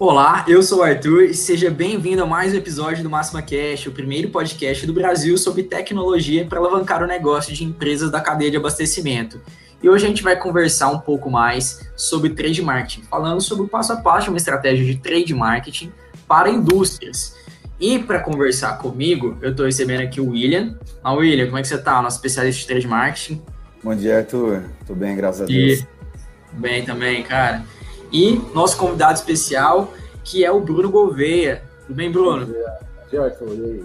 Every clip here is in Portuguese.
Olá, eu sou o Arthur e seja bem-vindo a mais um episódio do Máxima Cash, o primeiro podcast do Brasil sobre tecnologia para alavancar o negócio de empresas da cadeia de abastecimento. E hoje a gente vai conversar um pouco mais sobre trade marketing, falando sobre o passo a passo de uma estratégia de trade marketing para indústrias. E para conversar comigo, eu estou recebendo aqui o William. Ah, William, como é que você está? Nosso especialista de trade marketing. Bom dia, Arthur. Tudo bem, graças a Deus. E... Bem também, cara. E nosso convidado especial, que é o Bruno Gouveia. Tudo bem, Bruno? Arthur. E aí?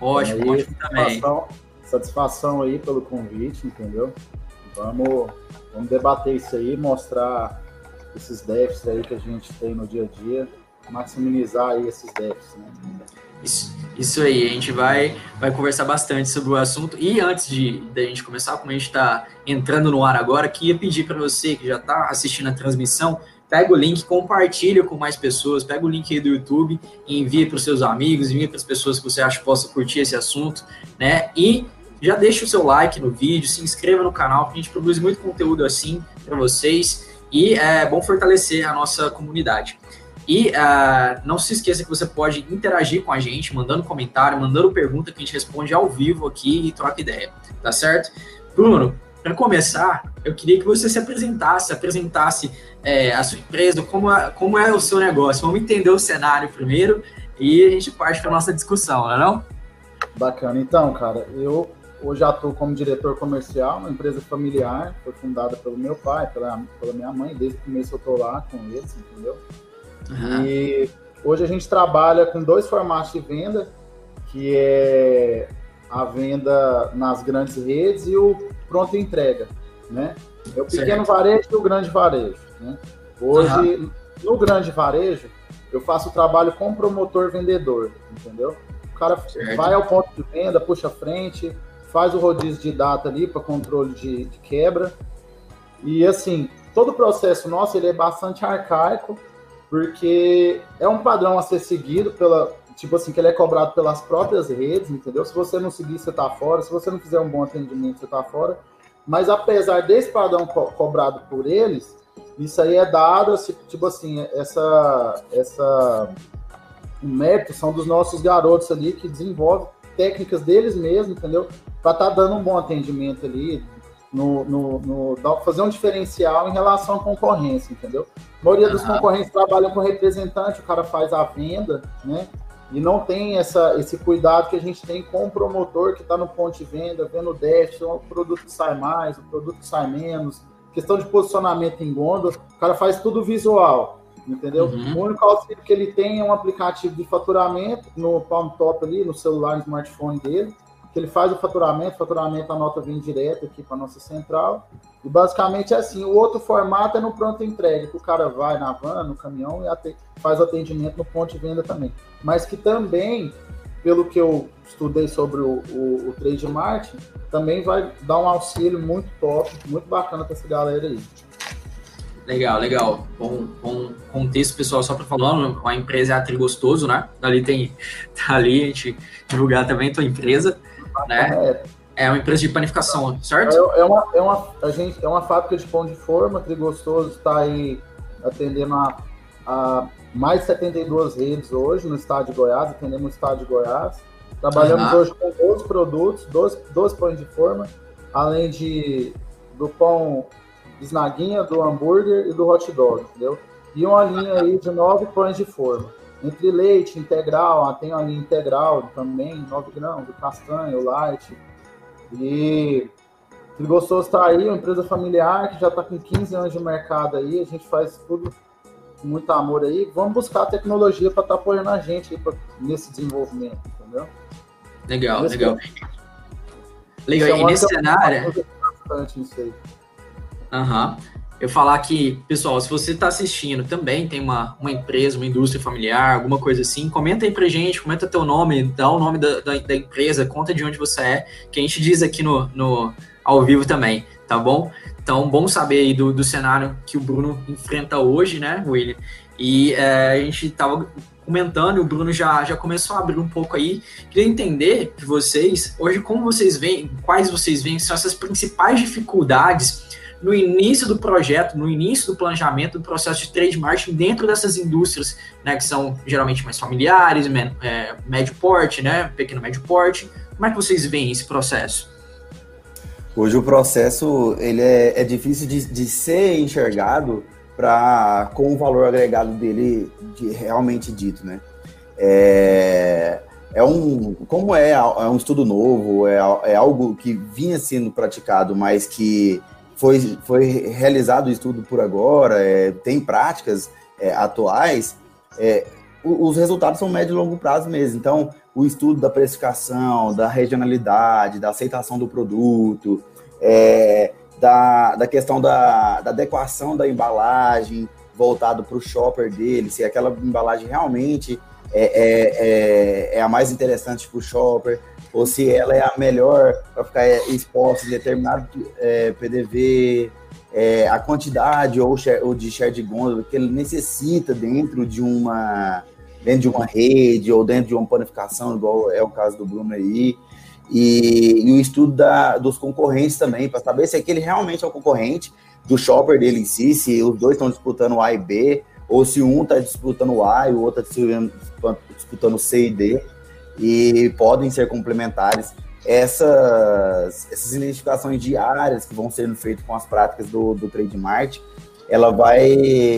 Ótimo, aí, ótimo também. Satisfação, satisfação aí pelo convite, entendeu? Vamos, vamos debater isso aí, mostrar esses déficits aí que a gente tem no dia a dia, maximizar aí esses déficits, né? Isso, isso aí, a gente vai, vai conversar bastante sobre o assunto. E antes de, de a gente começar, como a gente está entrando no ar agora, queria pedir para você que já está assistindo a transmissão, pega o link, compartilha com mais pessoas, pega o link aí do YouTube e envia para os seus amigos, envia para as pessoas que você acha que possam curtir esse assunto, né? E já deixa o seu like no vídeo, se inscreva no canal, porque a gente produz muito conteúdo assim para vocês e é bom fortalecer a nossa comunidade. E uh, não se esqueça que você pode interagir com a gente, mandando comentário, mandando pergunta que a gente responde ao vivo aqui e troca ideia, tá certo? Bruno, para começar, eu queria que você se apresentasse, apresentasse é, a sua empresa, como é, como é o seu negócio. Vamos entender o cenário primeiro e a gente parte para nossa discussão, não é não? Bacana. Então, cara, eu hoje atuo como diretor comercial, uma empresa familiar, foi fundada pelo meu pai, pela, pela minha mãe, desde o começo eu estou lá com eles, entendeu? Uhum. E hoje a gente trabalha com dois formatos de venda, que é a venda nas grandes redes e o pronto entrega, né? É o pequeno certo. varejo e o grande varejo, né? Hoje, uhum. no grande varejo, eu faço o trabalho com promotor vendedor, entendeu? O cara certo. vai ao ponto de venda, puxa a frente, faz o rodízio de data ali para controle de, de, quebra. E assim, todo o processo nosso ele é bastante arcaico, porque é um padrão a ser seguido pela, tipo assim, que ele é cobrado pelas próprias redes, entendeu? Se você não seguir, você tá fora. Se você não fizer um bom atendimento, você tá fora. Mas apesar desse padrão co cobrado por eles, isso aí é dado, tipo assim, essa, essa o mérito são dos nossos garotos ali que desenvolvem técnicas deles mesmos, entendeu? Para estar tá dando um bom atendimento ali, no, no, no, fazer um diferencial em relação à concorrência, entendeu? A maioria dos concorrentes trabalham com representante, o cara faz a venda, né? E não tem essa, esse cuidado que a gente tem com o promotor que está no ponto de venda, vendo o déficit, o produto que sai mais, o produto que sai menos, questão de posicionamento em gôndola, o cara faz tudo visual, entendeu? Uhum. O único auxílio que ele tem é um aplicativo de faturamento no palm top ali, no celular, no smartphone dele, ele faz o faturamento, faturamento a nota vem direto aqui para nossa central. E basicamente é assim. O outro formato é no pronto entrega, que o cara vai na van, no caminhão e faz o atendimento no ponto de venda também. Mas que também, pelo que eu estudei sobre o, o, o trade marketing, também vai dar um auxílio muito top, muito bacana para essa galera aí. Legal, legal. Bom, bom contexto, pessoal, só para falar, a empresa é a Trigostoso, né? Ali tem, tá ali, a gente divulgar também a tua empresa né? É uma empresa de panificação, certo? É, é, uma, é, uma, a gente, é uma fábrica de pão de forma, Trigostoso está aí atendendo a, a, mais de 72 redes hoje no estado de Goiás, atendemos no estado de Goiás. Trabalhamos uhum. hoje com 12 produtos, 12, 12 pães de forma, além de do pão esnaguinha, do hambúrguer e do hot dog, entendeu? E uma linha aí de nove pães de forma. Entre leite integral, tem a linha integral também, 9 gramas, o castanho, o light. E gostoso está aí, uma empresa familiar que já está com 15 anos de mercado aí, a gente faz tudo com muito amor aí. Vamos buscar a tecnologia para estar tá apoiando a gente aí pra, nesse desenvolvimento, entendeu? Legal, legal. Legal, e nesse cenário. Aham. Uhum eu falar que, pessoal, se você está assistindo também, tem uma, uma empresa, uma indústria familiar, alguma coisa assim, comenta aí pra gente, comenta teu nome, dá o nome da, da, da empresa, conta de onde você é, que a gente diz aqui no, no ao vivo também, tá bom? Então, bom saber aí do, do cenário que o Bruno enfrenta hoje, né, William? E é, a gente tava comentando, o Bruno já, já começou a abrir um pouco aí. Queria entender de vocês, hoje, como vocês veem, quais vocês veem são essas principais dificuldades no início do projeto, no início do planejamento do processo de trade dentro dessas indústrias, né, que são geralmente mais familiares, é, médio porte, né, pequeno médio porte. Como é que vocês veem esse processo? Hoje o processo ele é, é difícil de, de ser enxergado para com o valor agregado dele de, realmente dito, né? É, é um como é, é um estudo novo, é, é algo que vinha sendo praticado, mas que foi, foi realizado o estudo por agora, é, tem práticas é, atuais, é, os resultados são médio e longo prazo mesmo. Então, o estudo da precificação, da regionalidade, da aceitação do produto, é, da, da questão da, da adequação da embalagem voltado para o shopper dele, se aquela embalagem realmente é, é, é, é a mais interessante para o shopper, ou se ela é a melhor para ficar exposta em determinado é, PDV, é, a quantidade ou, share, ou de share de gôndola que ele necessita dentro de uma dentro de uma rede ou dentro de uma panificação, igual é o caso do Bruno aí, e, e o estudo da, dos concorrentes também, para saber se aquele realmente é o concorrente do shopper dele em si, se os dois estão disputando A e B, ou se um está disputando A e o outro está disputando C e D, e podem ser complementares. Essas, essas identificações diárias que vão sendo feitas com as práticas do, do Trade ela vai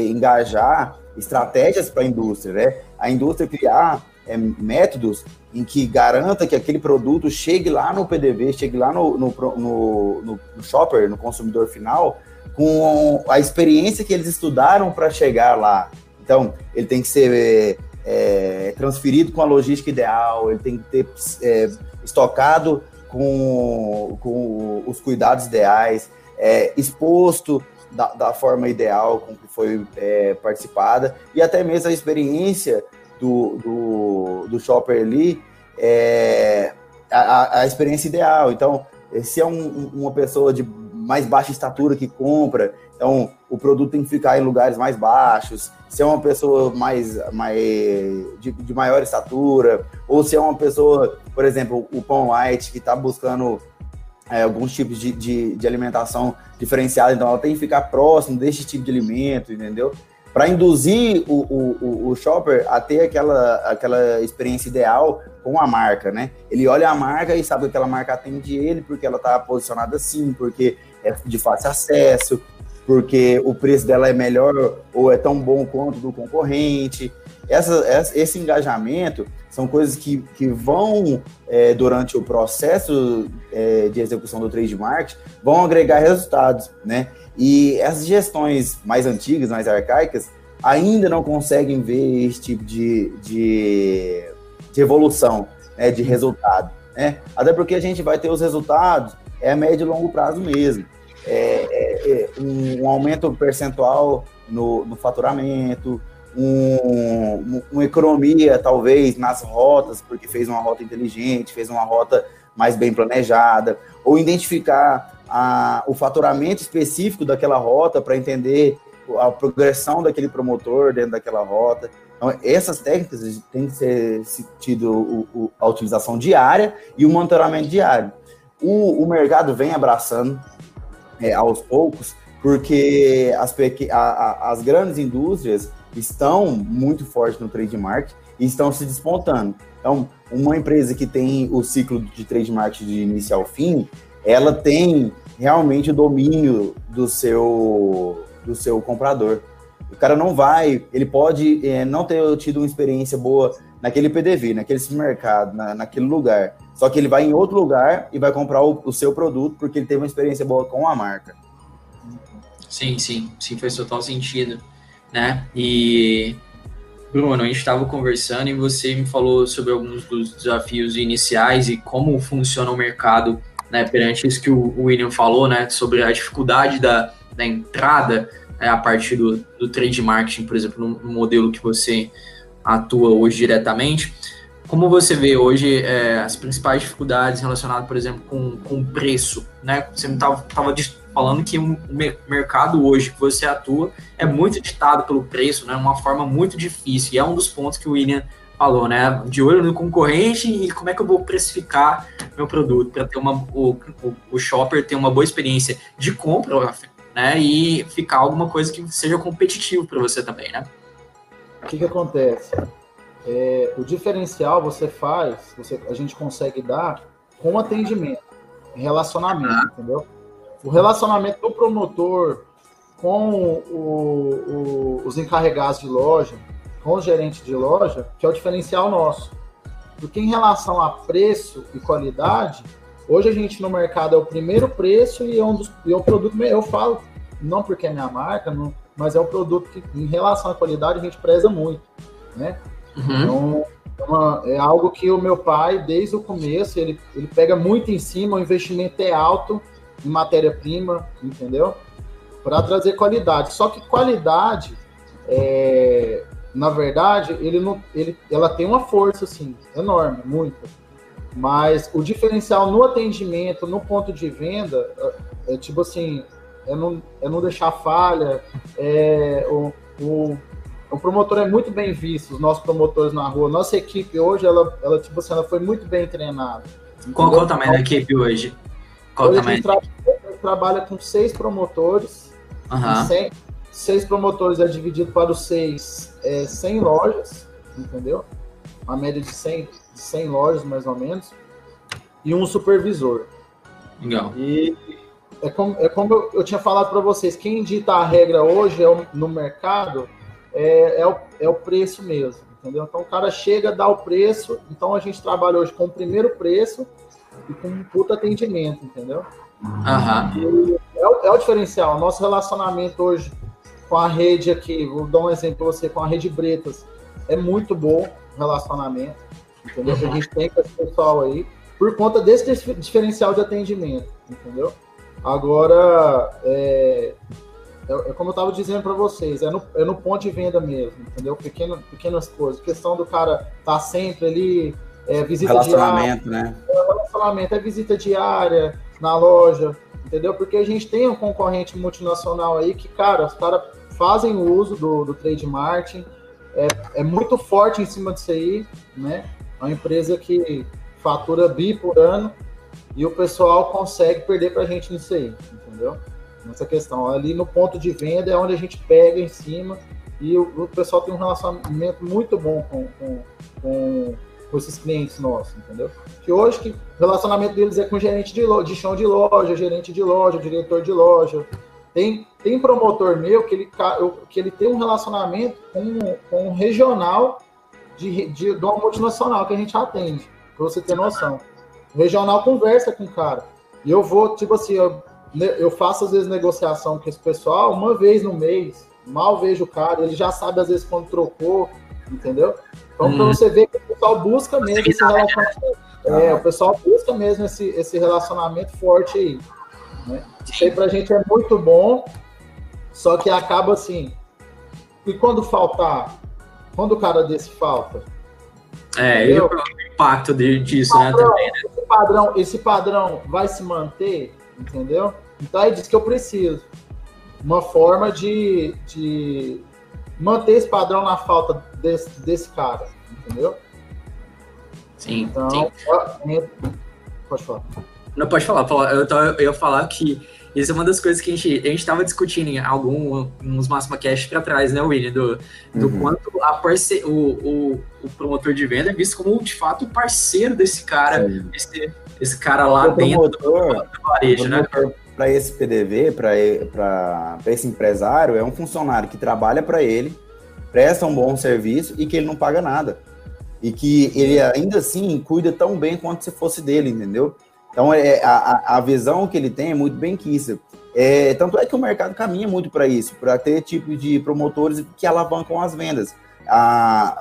engajar estratégias para a indústria, né? A indústria criar é, métodos em que garanta que aquele produto chegue lá no PDV, chegue lá no, no, no, no shopper, no consumidor final, com a experiência que eles estudaram para chegar lá. Então, ele tem que ser é, transferido com a logística ideal, ele tem que ter é, estocado com, com os cuidados ideais, é, exposto da, da, forma ideal com que foi é, participada, e até mesmo a experiência do, do, do shopper ali é a, a experiência ideal. Então, se é um, uma pessoa de mais baixa estatura que compra, então o produto tem que ficar em lugares mais baixos. Se é uma pessoa mais, mais de, de maior estatura, ou se é uma pessoa, por exemplo, o pão light que está buscando é, alguns tipos de, de, de, alimentação diferenciada, então ela tem que ficar próximo desse tipo de alimento, entendeu? para induzir o, o, o, shopper a ter aquela, aquela experiência ideal com a marca, né? Ele olha a marca e sabe que aquela marca atende ele porque ela está posicionada assim, porque é de fácil acesso, porque o preço dela é melhor ou é tão bom quanto do concorrente. Essa, esse engajamento são coisas que, que vão, é, durante o processo é, de execução do trade market, vão agregar resultados, né? E essas gestões mais antigas, mais arcaicas, ainda não conseguem ver esse tipo de, de, de evolução, né, de resultado. Né? Até porque a gente vai ter os resultados é a médio e longo prazo mesmo. É, é, é um, um, aumento percentual no, no faturamento, um, uma economia, talvez, nas rotas, porque fez uma rota inteligente, fez uma rota mais bem planejada, ou identificar a, o faturamento específico daquela rota para entender a progressão daquele promotor dentro daquela rota. Então, essas técnicas têm que ser tido o, o, a utilização diária e o monitoramento diário. O, o mercado vem abraçando é, aos poucos, porque as, a, a, as grandes indústrias estão muito fortes no trade market e estão se despontando. Então, uma empresa que tem o ciclo de trade market de início ao fim, ela tem realmente o domínio do seu, do seu comprador. O cara não vai, ele pode é, não ter tido uma experiência boa naquele PDV, naquele supermercado, na, naquele lugar. Só que ele vai em outro lugar e vai comprar o, o, seu produto porque ele teve uma experiência boa com a marca. Sim, sim, sim, faz total sentido, né? E Bruno, a gente estava conversando e você me falou sobre alguns dos desafios iniciais e como funciona o mercado né, perante isso que o William falou, né, sobre a dificuldade da, da entrada né, a partir do, do trade marketing, por exemplo, no, no, modelo que você atua hoje diretamente. Como você vê hoje é, as principais dificuldades relacionadas, por exemplo, com, com preço? Né? Você estava falando que o mercado hoje que você atua é muito ditado pelo preço, né? uma forma muito difícil, e é um dos pontos que o William falou, né? De olho no concorrente e como é que eu vou precificar meu produto para ter uma o, o, o, shopper ter uma boa experiência de compra, né? E ficar alguma coisa que seja competitivo para você também, né? O que, que acontece? É, o diferencial você faz, você, a gente consegue dar com atendimento, relacionamento, entendeu? O relacionamento do promotor com o, o, os encarregados de loja, com o gerente de loja, que é o diferencial nosso. Porque em relação a preço e qualidade, hoje a gente no mercado é o primeiro preço e é um dos e é o produto, eu falo, não porque é minha marca, não, mas é um produto que em relação à qualidade a gente preza muito, né? Uhum. Então, é, uma, é algo que o meu pai, desde o começo, ele, ele pega muito em cima, o investimento é alto em matéria-prima, entendeu? Para trazer qualidade. Só que qualidade, é, na verdade, ele não, ele, ela tem uma força, assim, enorme, muita. Mas o diferencial no atendimento, no ponto de venda, é, é tipo assim, é não, é não deixar falha, é, o, o, o promotor é muito bem visto, os nossos promotores na rua. Nossa equipe hoje, ela, ela tipo assim, ela foi muito bem treinada. Qual, qual o tamanho da equipe hoje? Qual hoje tamanho? A gente, tra trabalha com seis promotores, uhum. 100, seis promotores é dividido para os seis, é, 100 lojas, entendeu? Uma média de 100, de 100 lojas, mais ou menos, e um supervisor. Legal. E é como, é como eu, eu tinha falado para vocês, quem dita a regra hoje é o, no mercado é, é, o, é o preço mesmo, entendeu? Então o cara chega, dá o preço, então a gente trabalha hoje com o primeiro preço e com um puta atendimento, entendeu? Uhum. É, o, é o diferencial. Nosso relacionamento hoje com a rede aqui, vou dar um exemplo para você, com a rede Bretas, é muito bom o relacionamento, entendeu? Uhum. A gente tem com esse pessoal aí, por conta desse diferencial de atendimento, entendeu? Agora, é, é, como eu estava dizendo para vocês, é no, é no ponto de venda mesmo, entendeu? Pequeno, pequenas coisas. questão do cara estar tá sempre ali, é, visita relacionamento, diária. Né? É, relacionamento, é visita diária na loja, entendeu? Porque a gente tem um concorrente multinacional aí que, cara, os caras fazem o uso do, do trade marketing, é, é muito forte em cima disso aí, né? É uma empresa que fatura bi por ano, e o pessoal consegue perder para a gente nisso aí, entendeu? Nessa questão. Ali no ponto de venda é onde a gente pega em cima e o, o pessoal tem um relacionamento muito bom com, com, com, com esses clientes nossos, entendeu? Que hoje que o relacionamento deles é com gerente de, loja, de chão de loja, gerente de loja, diretor de loja. Tem, tem promotor meu que ele, que ele tem um relacionamento com, com um regional de, de, de uma multinacional que a gente atende, para você ter noção. O regional conversa com o cara. E eu vou, tipo assim, eu, eu faço às vezes negociação com esse pessoal uma vez no mês. Mal vejo o cara, ele já sabe às vezes quando trocou, entendeu? Então, hum. para você ver que o pessoal busca mesmo esse relacionamento. É, o pessoal busca mesmo esse, esse relacionamento forte aí. Né? Isso aí pra gente é muito bom, só que acaba assim. E quando faltar? Quando o cara desse falta? É, e o impacto disso, padrão, né? Também, né? Esse, padrão, esse padrão vai se manter, entendeu? Então aí diz que eu preciso. Uma forma de, de manter esse padrão na falta desse, desse cara, entendeu? Sim. Então, sim. pode falar. Não, pode falar. Eu, eu ia falar que isso é uma das coisas que a gente a estava discutindo em alguns Máxima Cash para trás, né, William? Do, do uhum. quanto a parce, o, o, o, promotor de venda é visto como, de fato, parceiro desse cara, esse, esse cara lá o dentro promotor, do, varejo, né? Para esse PDV, para esse empresário, é um funcionário que trabalha para ele, presta um bom serviço e que ele não paga nada. E que ele ainda assim cuida tão bem quanto se fosse dele, entendeu? Então, é, a, a visão que ele tem é muito bem quista. É, tanto é que o mercado caminha muito para isso, para ter tipo de promotores que alavancam as vendas.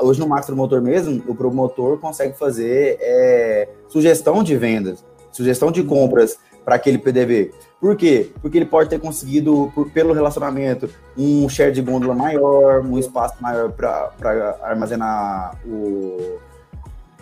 Hoje no Max Promotor mesmo, o promotor consegue fazer é, sugestão de vendas, sugestão de compras para aquele PDV. Por quê? Porque ele pode ter conseguido, por, pelo relacionamento, um share de gôndola maior, um espaço maior para armazenar o,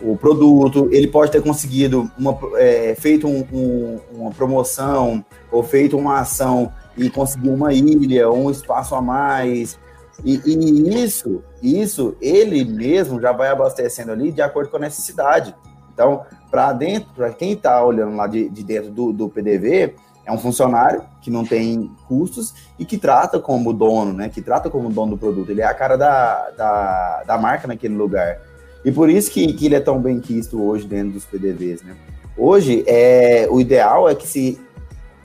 o produto, ele pode ter conseguido uma, é, feito um, um, uma promoção ou feito uma ação e conseguir uma ilha ou um espaço a mais. E, e isso, isso ele mesmo já vai abastecendo ali de acordo com a necessidade. Então, para dentro, para quem está olhando lá de, de dentro do, do PDV, é um funcionário que não tem custos e que trata como dono, né? Que trata como dono do produto. Ele é a cara da, da, da marca naquele lugar. E por isso que, que ele é tão bem quisto hoje dentro dos PDVs, né? Hoje, é, o ideal é que se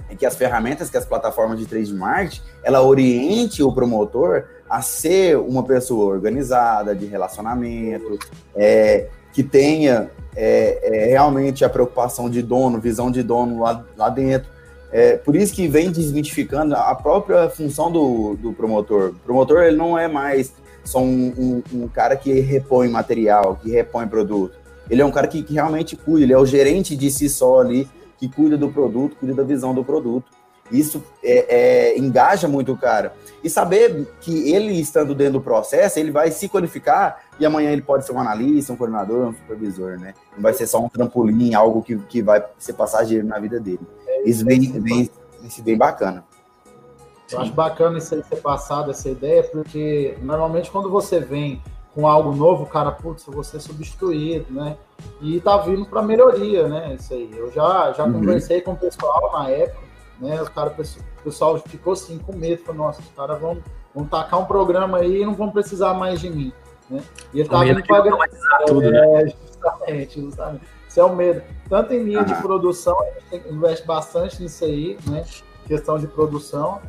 é que as ferramentas, que as plataformas de trade marketing, ela oriente o promotor a ser uma pessoa organizada, de relacionamento, é, que tenha é, é, realmente a preocupação de dono, visão de dono lá, lá dentro. É, por isso que vem desmitificando a própria função do, do promotor. O promotor ele não é mais só um, um, um, cara que repõe material, que repõe produto. Ele é um cara que, que realmente cuida, ele é o gerente de si só ali, que cuida do produto, cuida da visão do produto. Isso é, é, engaja muito o cara. E saber que ele estando dentro do processo, ele vai se qualificar e amanhã ele pode ser um analista, um coordenador, um supervisor, né? Não vai ser só um trampolim, algo que, que vai ser passageiro na vida dele. Isso vem, vem, vem, bem bacana. Eu acho bacana isso aí ser passado, essa ideia, porque normalmente quando você vem com algo novo, o cara, putz, eu vou ser substituído, né? E tá vindo para melhoria, né? Isso aí. Eu já, já uhum. conversei com o pessoal na época, né? Os cara, o pessoal ficou assim com medo, falou, nossa, os caras vão, vão tacar um programa aí e não vão precisar mais de mim. Né? E ele vindo para tudo, né? é? Justamente, justamente. Isso é o medo. Tanto em linha de produção, a gente investe bastante nisso aí, né? Questão de produção.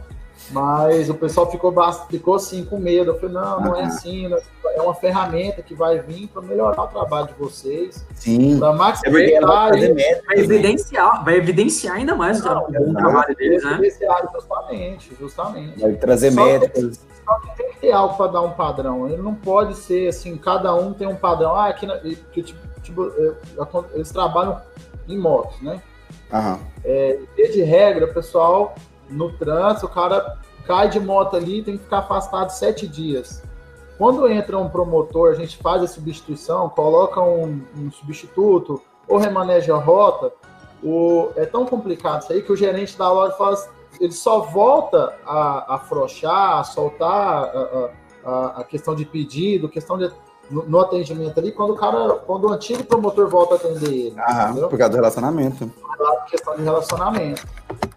Mas o pessoal ficou, ficou assim com medo. Eu falei, não, não é assim. Né? É uma ferramenta que vai vir para melhorar o trabalho de vocês. Sim. Para maximizar. É vai, evidenciar, vai evidenciar ainda mais não, o bom trabalho deles, né? Justamente, justamente. Vai trazer só métricas. Que, só que tem que ter algo para dar um padrão. Ele não pode ser assim, cada um tem um padrão. Ah, aqui na, que, tipo, eles trabalham em motos, né? Uhum. É, de regra, pessoal no trânsito, o cara cai de moto ali tem que ficar afastado sete dias. Quando entra um promotor, a gente faz a substituição, coloca um, um substituto ou remaneja a rota, o, é tão complicado isso aí que o gerente da loja fala, ele só volta a afrouxar, a soltar a, a, a questão de pedido, questão de no, no, atendimento ali, quando o cara, quando o antigo promotor volta a atender ele. Ah, por causa do relacionamento. Por questão de relacionamento.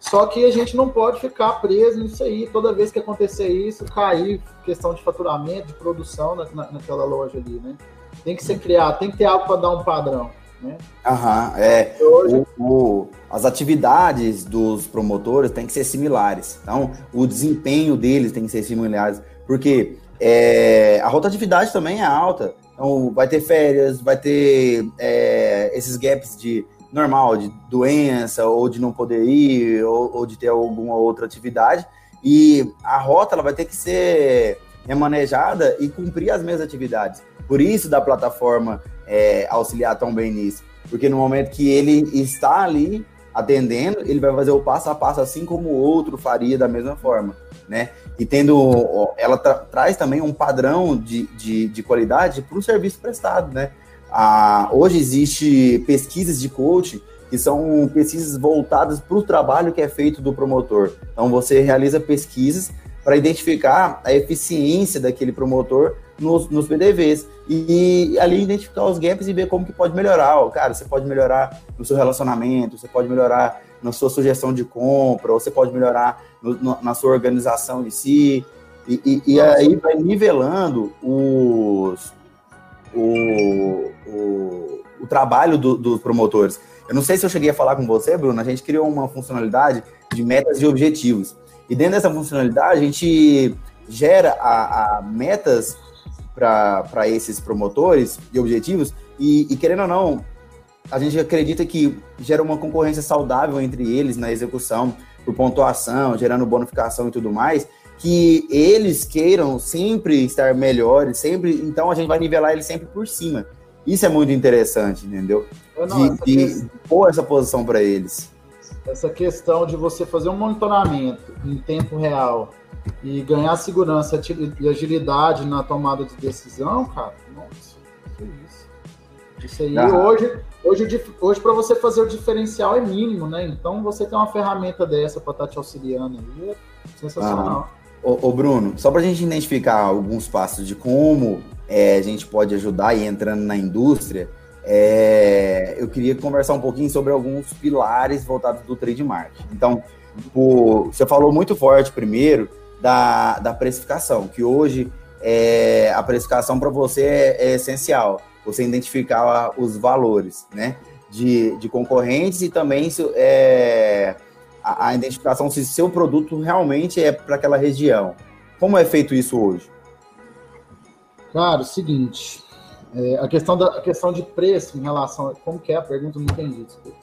Só que a gente não pode ficar preso nisso aí. Toda vez que acontecer isso, cair questão de faturamento, de produção na, na, naquela loja ali, né? Tem que ser criado, tem que ter algo para dar um padrão. Né? Aham, é. Hoje... O, o, as atividades dos promotores têm que ser similares. Então, o desempenho deles tem que ser similares. Porque é, a rotatividade também é alta. Então, vai ter férias, vai ter é, esses gaps de normal, de doença, ou de não poder ir, ou, ou, de ter alguma outra atividade. E a rota ela vai ter que ser remanejada e cumprir as mesmas atividades. Por isso da plataforma é, auxiliar tão bem nisso. Porque no momento que ele está ali atendendo, ele vai fazer o passo a passo assim como o outro faria da mesma forma, né? E tendo, ela tra traz também um padrão de, de, de qualidade para o serviço prestado, né? Ah, hoje existe pesquisas de coaching que são pesquisas voltadas para o trabalho que é feito do promotor. Então você realiza pesquisas para identificar a eficiência daquele promotor nos, nos PDVs e, e, ali identificar os gaps e ver como que pode melhorar. Cara, você pode melhorar no seu relacionamento, você pode melhorar na sua sugestão de compra, ou você pode melhorar no, no, na sua organização em si. E, e, e aí vai nivelando os, o, o, trabalho do, dos promotores. Eu não sei se eu cheguei a falar com você, Bruno, a gente criou uma funcionalidade de metas e objetivos. E dentro dessa funcionalidade, a gente gera a, a metas para esses promotores e objetivos, e, e, querendo ou não, a gente acredita que gera uma concorrência saudável entre eles na execução, por pontuação, gerando bonificação e tudo mais, que eles queiram sempre estar melhores, sempre, então a gente vai nivelar eles sempre por cima. Isso é muito interessante, entendeu? Não, de, de pôr essa posição para eles. Essa questão de você fazer um monitoramento em tempo real e ganhar segurança e agilidade na tomada de decisão, cara, nossa, que isso. Isso aí ah. hoje, hoje, hoje para você fazer o diferencial é mínimo, né? Então você tem uma ferramenta dessa para estar tá te auxiliando aí, é sensacional. Ah. Ô, ô, Bruno, só para a gente identificar alguns passos de como é, a gente pode ajudar e entrando na indústria, é, eu queria conversar um pouquinho sobre alguns pilares voltados do trade marketing. Então, por, você falou muito forte primeiro da, da precificação, que hoje é, a precificação para você é, é, essencial, você identificar os valores, né? De, de concorrentes e também é, a, a identificação se seu produto realmente é para aquela região. Como é feito isso hoje? Cara, o seguinte, é, a, questão da, a questão de preço em relação. Como que é a pergunta? Não entendi, desculpa.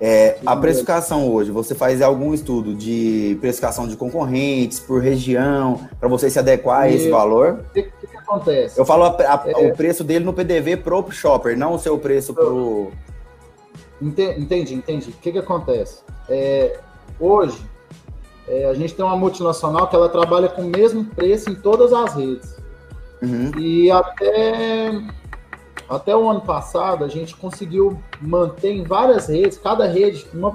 É, a precificação hoje, você faz algum estudo de precificação de concorrentes por região, para você se adequar a esse valor? O que, que, que, acontece? Eu falo a, a, é, o preço dele no PDV pro shopper, não o seu preço pro. Entendi, entendi. O que, que acontece? É, hoje, é, a gente tem uma multinacional que ela trabalha com o mesmo preço em todas as redes. Uhum. E até, até o ano passado, a gente conseguiu manter em várias redes, cada rede, uma,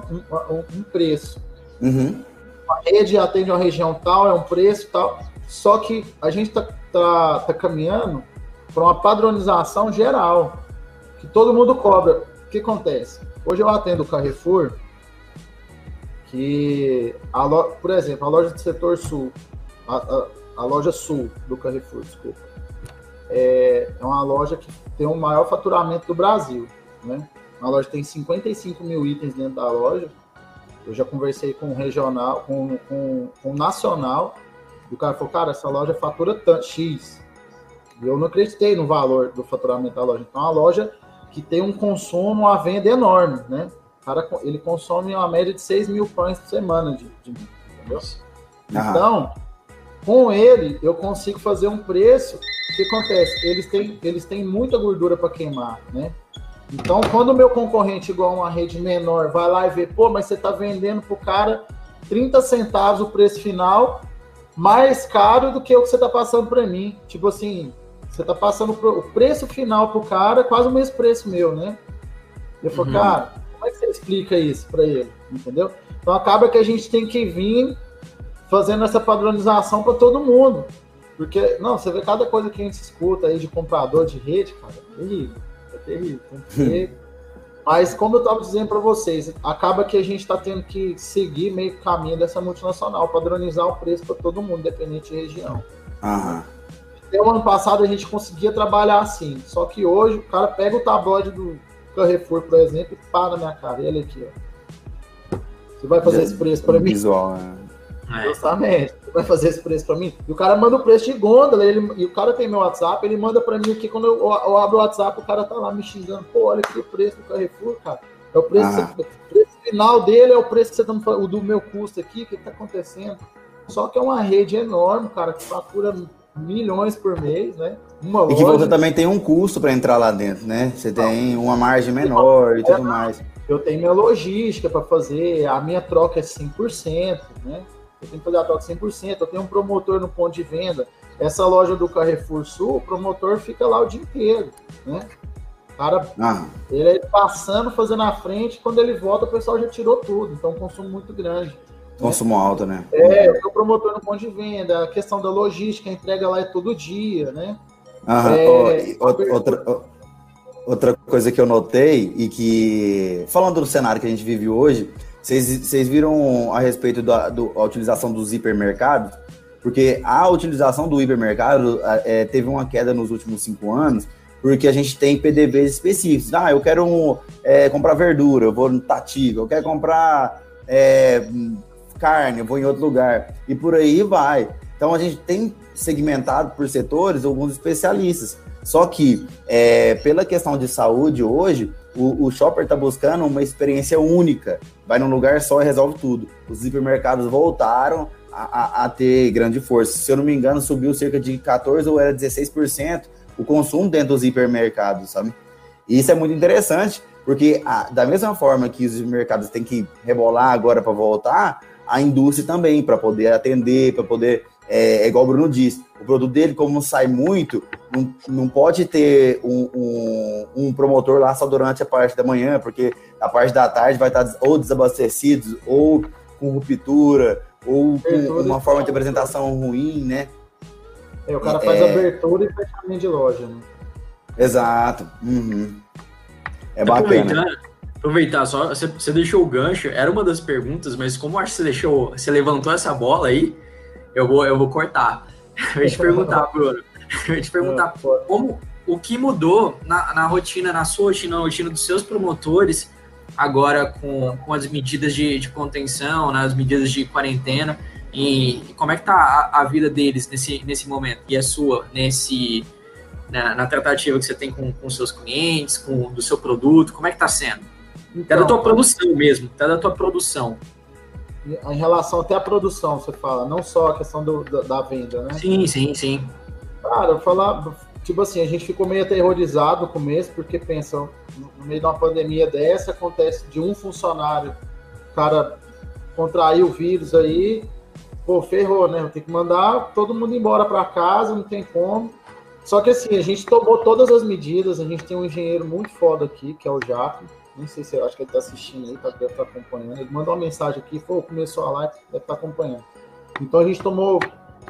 um, um, preço. Uhum. A rede atende uma região tal, é um preço tal. Só que a gente está tá, tá caminhando para uma padronização geral, que todo mundo cobra. O que acontece? Hoje eu atendo o Carrefour, que, a lo, por exemplo, a loja do setor sul, a, a, a loja sul do Carrefour, desculpa, é, é uma loja que tem o maior faturamento do Brasil, né? A loja tem 55 mil itens dentro da loja. Eu já conversei com o regional, com, com, com o nacional, e o cara falou, cara, essa loja fatura X. E eu não acreditei no valor do faturamento da loja. Então, é uma loja que tem um consumo, uma venda enorme, né? O cara, ele consome uma média de 6 mil pães por semana de, de entendeu? Então, com ele, eu consigo fazer um preço o que acontece? Eles têm, eles têm muita gordura para queimar, né? Então, quando o meu concorrente, igual uma rede menor, vai lá e vê, pô, mas você está vendendo para o cara 30 centavos o preço final, mais caro do que o que você está passando para mim. Tipo assim, você está passando pro, o preço final para o cara, quase o mesmo preço meu, né? Eu falo, uhum. cara, como é que você explica isso para ele? Entendeu? Então acaba que a gente tem que vir fazendo essa padronização para todo mundo. Porque, não, você vê cada coisa que a gente escuta aí de comprador de rede, cara, é terrível. É terrível. Ter... Mas, como eu estava dizendo para vocês, acaba que a gente está tendo que seguir meio caminho dessa multinacional, padronizar o preço para todo mundo, independente de região. Aham. Até o ano passado a gente conseguia trabalhar assim, só que hoje o cara pega o tabloide do Carrefour, por exemplo, e pá na minha cara. E ele aqui, ó. Você vai fazer esse preço para mim? Visual, né? É. Justamente. Vai fazer esse preço para mim? E o cara manda o preço de gôndola, ele, e o cara tem meu WhatsApp, ele manda para mim aqui, quando eu, eu, abro o WhatsApp, o cara tá lá me xingando. Pô, olha aqui o preço do Carrefour, cara. É o preço, ah. o preço final dele, é o preço que você tá o do meu custo aqui, o que tá acontecendo? Só que é uma rede enorme, cara, que fatura milhões por mês, né? Uma e que você também tem um custo para entrar lá dentro, né? Você tem uma margem menor e tudo mais. Eu tenho minha logística para fazer, a minha troca é 100%, né? Eu tenho que fazer a troca 100%, eu tenho um promotor no ponto de venda. Essa loja do Carrefour Sul, o promotor fica lá o dia inteiro, né? cara, ah. ele é passando, fazendo na frente, quando ele volta, o pessoal já tirou tudo, então consumo muito grande. Consumo né? alto, né? É, o promotor no ponto de venda, a questão da logística, a entrega lá é todo dia, né? Ah, é, outra, outra coisa que eu notei e que, falando do cenário que a gente vive hoje, vocês viram a respeito da, do, utilização dos hipermercados? Porque a utilização do hipermercado é, teve uma queda nos últimos cinco anos, porque a gente tem PDVs específicos. Ah, eu quero um, é, comprar verdura, eu vou no Tatiga. Eu quero comprar é, carne, eu vou em outro lugar. E por aí vai. Então a gente tem segmentado por setores alguns especialistas. Só que, é, pela questão de saúde hoje, o, o shopper está buscando uma experiência única. Vai num lugar só e resolve tudo. Os hipermercados voltaram a, a, a, ter grande força. Se eu não me engano, subiu cerca de 14% ou era 16% o consumo dentro dos hipermercados, sabe? E isso é muito interessante, porque a, da mesma forma que os mercados têm que rebolar agora para voltar, a indústria também, para poder atender, para poder é, é, igual o Bruno disse, o produto dele, como sai muito, não, não pode ter um, um, um, promotor lá só durante a parte da manhã, porque a parte da tarde vai estar ou desabastecido, ou com ruptura, ou com uma forma de apresentação ruim, né? É, o cara faz é... abertura e fechamento de loja, né? Exato. Uhum. É bacana. aproveitar só, você, você, deixou o gancho, era uma das perguntas, mas como acho que você deixou, você levantou essa bola aí, eu vou, eu vou cortar. Eu ia te perguntar, Bruno. Eu ia te perguntar como o que mudou na, na rotina, na sua rotina, na rotina dos seus promotores, agora com, com as medidas de, de contenção, nas né, medidas de quarentena, e, e como é que tá a, a, vida deles nesse, nesse momento, e a sua, nesse, na, na tratativa que você tem com, com seus clientes, com do seu produto, como é que tá sendo? Então, é da tua produção mesmo, é da tua produção. Em relação até à produção, você fala, não só a questão do, da, da venda, né? Sim, sim, sim. Cara, eu falar, tipo assim, a gente ficou meio aterrorizado no começo, porque pensa, no meio de uma pandemia dessa, acontece de um funcionário, o cara contraiu o vírus aí, pô, ferrou, né? Tem que mandar todo mundo embora para casa, não tem como. Só que assim, a gente tomou todas as medidas, a gente tem um engenheiro muito foda aqui, que é o Jaco. Nem sei se eu acho que ele tá assistindo aí, tá, deve estar tá acompanhando. Ele mandou uma mensagem aqui, pô, começou a live, deve estar tá acompanhando. Então a gente tomou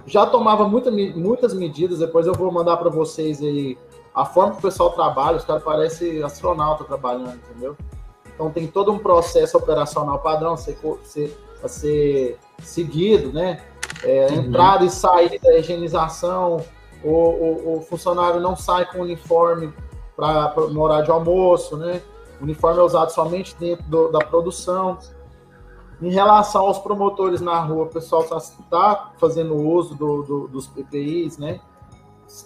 já tomava muita, muitas medidas, depois eu vou mandar para vocês aí a forma que o pessoal trabalha, os caras parecem astronauta trabalhando, entendeu? Então tem todo um processo operacional padrão a ser, ser, a ser seguido, né? É, uhum. Entrada e saída, higienização, o, o, o, funcionário não sai com uniforme para no horário de almoço, né? Uniforme é usado somente dentro do, da produção. Em relação aos promotores na rua, o pessoal está tá fazendo uso do, do, dos PPIs, né?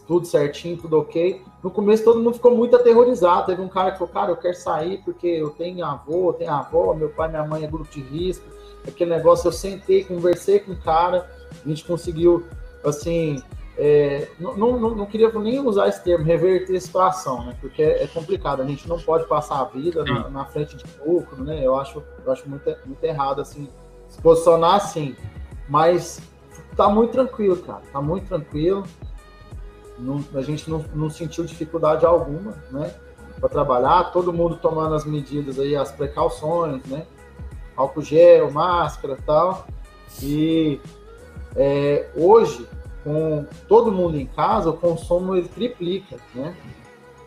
Tudo certinho, tudo ok. No começo todo mundo ficou muito aterrorizado. Teve um cara que falou, cara, eu quero sair porque eu tenho avô, eu tenho avó, meu pai, minha mãe é grupo de risco. Aquele negócio, eu sentei, conversei com o cara, a gente conseguiu, assim, é, não, não, não, queria nem usar esse termo, reverter a situação, né? Porque é, é complicado, a gente não pode passar a vida na, na, frente de lucro, né? Eu acho, eu acho muito, muito errado, assim, se posicionar assim. Mas tá muito tranquilo, cara, tá muito tranquilo. Não, a gente não, não sentiu dificuldade alguma, né? Para trabalhar, todo mundo tomando as medidas aí, as precauções, né? Álcool gel, máscara tal. E é, hoje com todo mundo em casa, o consumo ele triplica, né?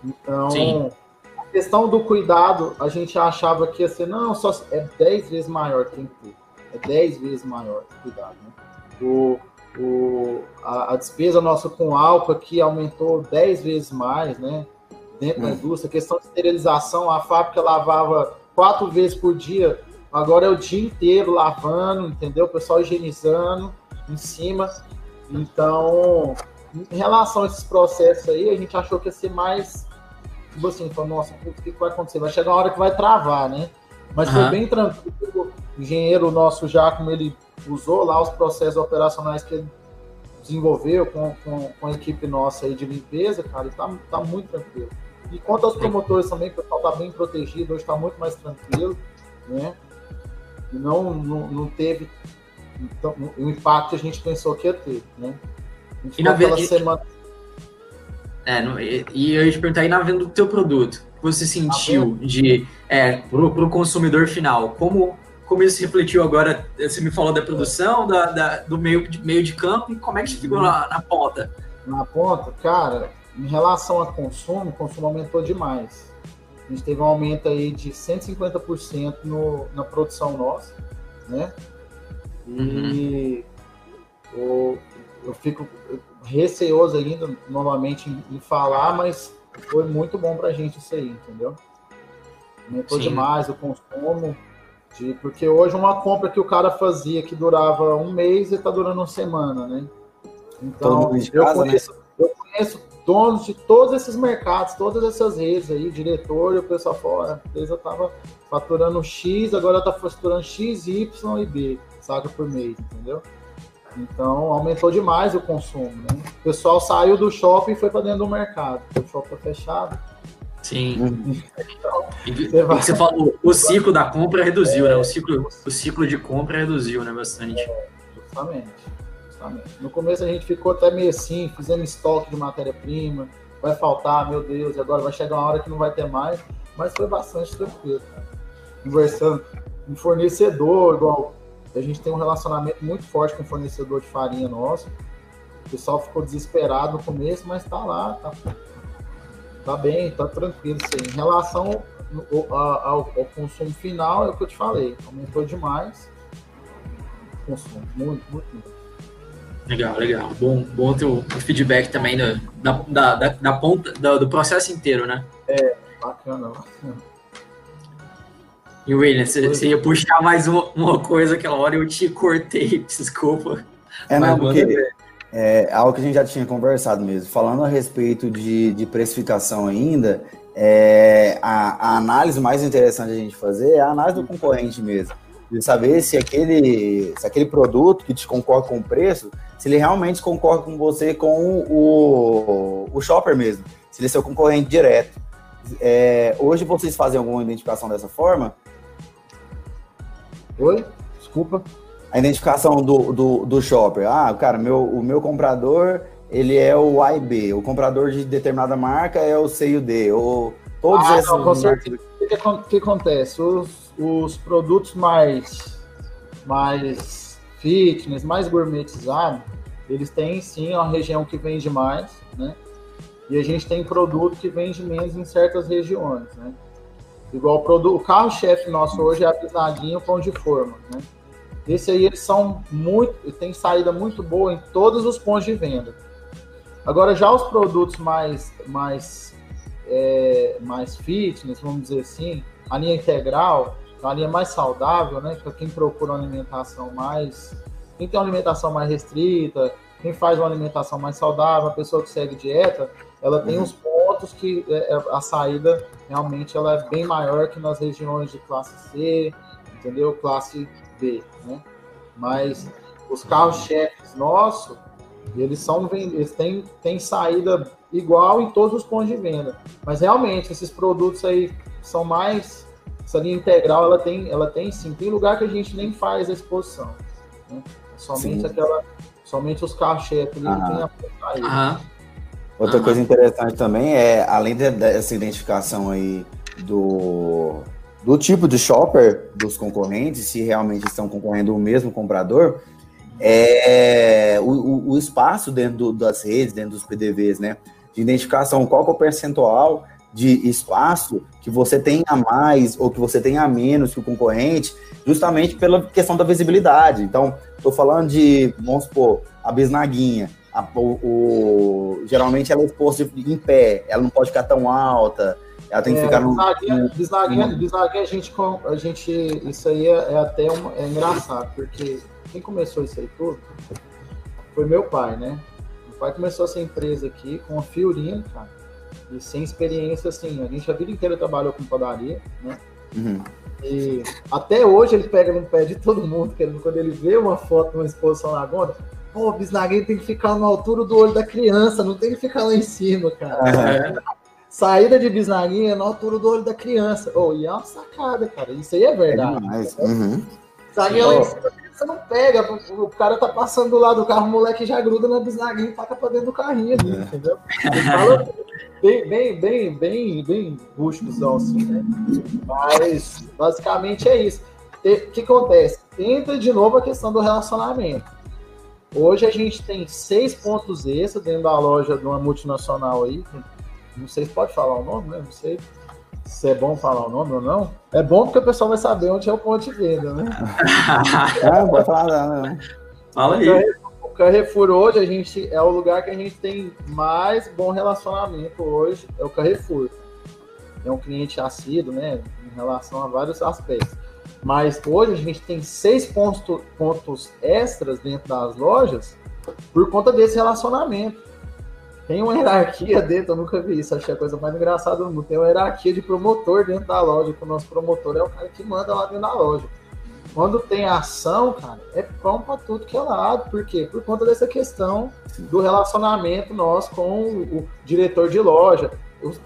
Então, Sim. a questão do cuidado, a gente achava que ia ser, não, só é 10 vezes maior que tem que ter. É 10 vezes maior o cuidado, né? O, o, a, a, despesa nossa com álcool aqui aumentou 10 vezes mais, né? Dentro hum. da indústria, a questão de esterilização, a fábrica lavava quatro vezes por dia, agora é o dia inteiro lavando, entendeu? O pessoal higienizando em cima. Então, em relação a esses processos aí, a gente achou que ia ser mais. Tipo assim, falou, nossa, o que, vai acontecer? Vai chegar uma hora que vai travar, né? Mas uhum. foi bem tranquilo. O engenheiro nosso, já como ele usou lá os processos operacionais que ele desenvolveu com, com, com a equipe nossa aí de limpeza, cara, e tá, tá muito tranquilo. E quanto aos promotores também, o pessoal tá bem protegido, hoje tá muito mais tranquilo, né? Não, não, não teve então, o impacto a gente pensou que ia ter, né? e na venda, semana... É, no, e, e eu ia te perguntar, aí na venda do teu produto, que você sentiu de, é, pro, pro consumidor final, como, como isso refletiu agora, você me falou da produção, da, da do meio de, meio de campo, e como é que ficou uhum. na, na ponta? Na ponta, cara, em relação a consumo, o consumo aumentou demais. A gente teve um aumento aí de 150% no, na produção nossa, né? E uhum. eu fico receoso ainda, novamente, em, em, falar, mas foi muito bom pra gente isso aí, entendeu? Aumentou Sim. demais o consumo. De, porque hoje uma compra que o cara fazia que durava um mês e tá durando uma semana, né? Então, eu, casa, conheço, né? eu conheço donos de todos esses mercados, todas essas redes aí, diretor, e o pessoal falou, a empresa tava faturando X, agora tá faturando X, Y e B saca por mês, entendeu? Então aumentou demais o consumo, né? O pessoal saiu do shopping e foi para dentro do mercado. O shopping tá fechado. Sim. Então, você, vai... você falou, o ciclo da compra reduziu, é, né? O ciclo, o ciclo de compra reduziu, né? Bastante. É, justamente, justamente. No começo a gente ficou até meio assim, fizendo estoque de matéria-prima, vai faltar, meu Deus, agora vai chegar uma hora que não vai ter mais, mas foi bastante tranquilo, cara. Conversando com fornecedor, igual a gente tem um relacionamento muito forte com o fornecedor de farinha nosso. O pessoal ficou desesperado no começo, mas tá lá, tá, tá bem, tá tranquilo. Assim. Em relação ao, ao, consumo final, é o que eu te falei, aumentou demais o consumo, muito, muito, muito. Legal, legal. Bom, bom ter o feedback também do, da, da, da, da ponta, do, do, processo inteiro, né? É, bacana, bacana. E William, você, ia puxar mais uma, uma coisa aquela hora eu te cortei, desculpa. É, não, porque é algo que a gente já tinha conversado mesmo. Falando a respeito de, de precificação ainda, é, a, a, análise mais interessante a gente fazer é a análise do concorrente mesmo. De saber se aquele, se aquele produto que te concorre com o preço, se ele realmente concorre com você com o, o shopper mesmo. Se ele é seu concorrente direto. É, hoje vocês fazem alguma identificação dessa forma? Oi? Desculpa. A identificação do, do, do shopper. Ah, cara, meu, o meu comprador ele é o A e B. O comprador de determinada marca é o C e o D. Ou todos ah, esses. Não, com certeza. O que, que, acontece? Os, os produtos mais, mais fitness, mais gourmetizados, eles têm sim uma região que vende mais, né? E a gente tem produto que vende menos em certas regiões, né? Igual o, o carro-chefe nosso hoje é a bisnaguinha e o pão de forma, né? Esse aí eles são muito, tem saída muito boa em todos os pontos de venda. Agora já os produtos mais mais é, mais fitness, vamos dizer assim, a linha integral, a linha mais saudável, né? Para quem procura uma alimentação mais, quem tem uma alimentação mais restrita, quem faz uma alimentação mais saudável, a pessoa que segue dieta, ela tem uhum. uns pontos que é, é, a saída realmente ela é bem maior que nas regiões de classe C, entendeu? Classe B, né? Mas os carros-chefes nossos, eles são eles têm, têm saída igual em todos os pontos de venda. Mas realmente esses produtos aí são mais essa linha integral, ela tem, ela tem sim. Tem lugar que a gente nem faz a exposição. Né? Somente sim. aquela, somente os carros-chefes ali tem a saída. Outra coisa interessante também é, além dessa identificação aí do, do tipo de shopper dos concorrentes, se realmente estão concorrendo o mesmo comprador, é o, o espaço dentro do, das redes, dentro dos PDVs, né? De identificação, qual é o percentual de espaço que você tem a mais ou que você tem a menos que o concorrente, justamente pela questão da visibilidade. Então, estou falando de, vamos supor, a bisnaguinha a, o, o, geralmente ela é exposta em pé, ela não pode ficar tão alta, ela tem que é, ficar no. Bisnaguinha, a gente, a gente. Isso aí é, é até um, é engraçado, porque quem começou isso aí tudo foi meu pai, né? Meu pai começou essa empresa aqui com a Fiorinha, cara, e sem experiência assim. A gente a vida inteira trabalhou com padaria, né? Uhum. E até hoje ele pega no pé de todo mundo, quando ele vê uma foto numa exposição na Gonda, Pô, o bisnaguinho tem que ficar na altura do olho da criança, não tem que ficar lá em cima, cara. Uhum. Saída de bisnaguinha na altura do olho da criança. Oh, e é uma sacada, cara. Isso aí é verdade. É uhum. Bisnaguinha lá em cima, você não pega. O cara tá passando do lado do carro, o moleque já gruda na bisnaguinha e taca pra dentro do carrinho ali, é. entendeu? Bem, bem, bem, bem, bem rústicozão, assim, né? Mas, basicamente é isso. O que acontece? Entra de novo a questão do relacionamento Hoje a gente tem seis pontos extras dentro da loja de uma multinacional aí. Não sei se pode falar o nome, né? Não sei se é bom falar o nome ou não. É bom porque o pessoal vai saber onde é o ponto de venda, né? é, pode falar, né? Fala aí. O Carrefour hoje a gente é o lugar que a gente tem mais bom relacionamento hoje, é o Carrefour. É um cliente assíduo, né? Em relação a vários aspectos. Mas hoje a gente tem seis pontos, pontos extras dentro das lojas por conta desse relacionamento. Tem uma hierarquia dentro, eu nunca vi isso, achei a coisa mais engraçada do mundo. Tem uma hierarquia de promotor dentro da loja, que o nosso promotor é o cara que manda lá dentro da loja. Quando tem ação, cara, é pão pra tudo que é lado. Por quê? Por conta dessa questão do relacionamento nosso com o diretor de loja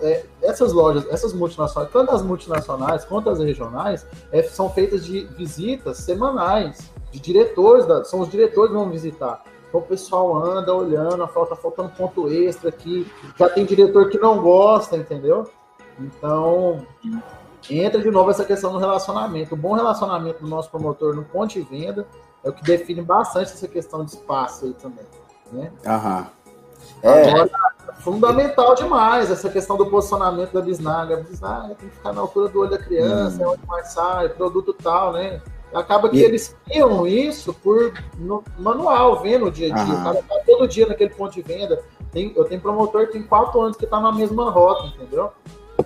é, essas lojas, essas multinacionais, tanto as multinacionais quanto as regionais, é, são feitas de visitas semanais, de diretores, da, são os diretores que vão visitar. Então o pessoal anda olhando, falta faltando ponto extra aqui, já tem diretor que não gosta, entendeu? Então, entra de novo essa questão do relacionamento. O bom relacionamento do nosso promotor no ponto de venda é o que define bastante essa questão de espaço aí também. Né? Aham. É. Agora, fundamental demais essa questão do posicionamento da bisnaga. A bisnaga tem que ficar na altura do olho da criança, hum. é onde mais sai, produto tal, né? Acaba que e... eles criam isso por manual, vendo o dia a dia. O cara tá todo dia naquele ponto de venda. Tem, eu tenho promotor que tem quatro anos que tá na mesma rota, entendeu?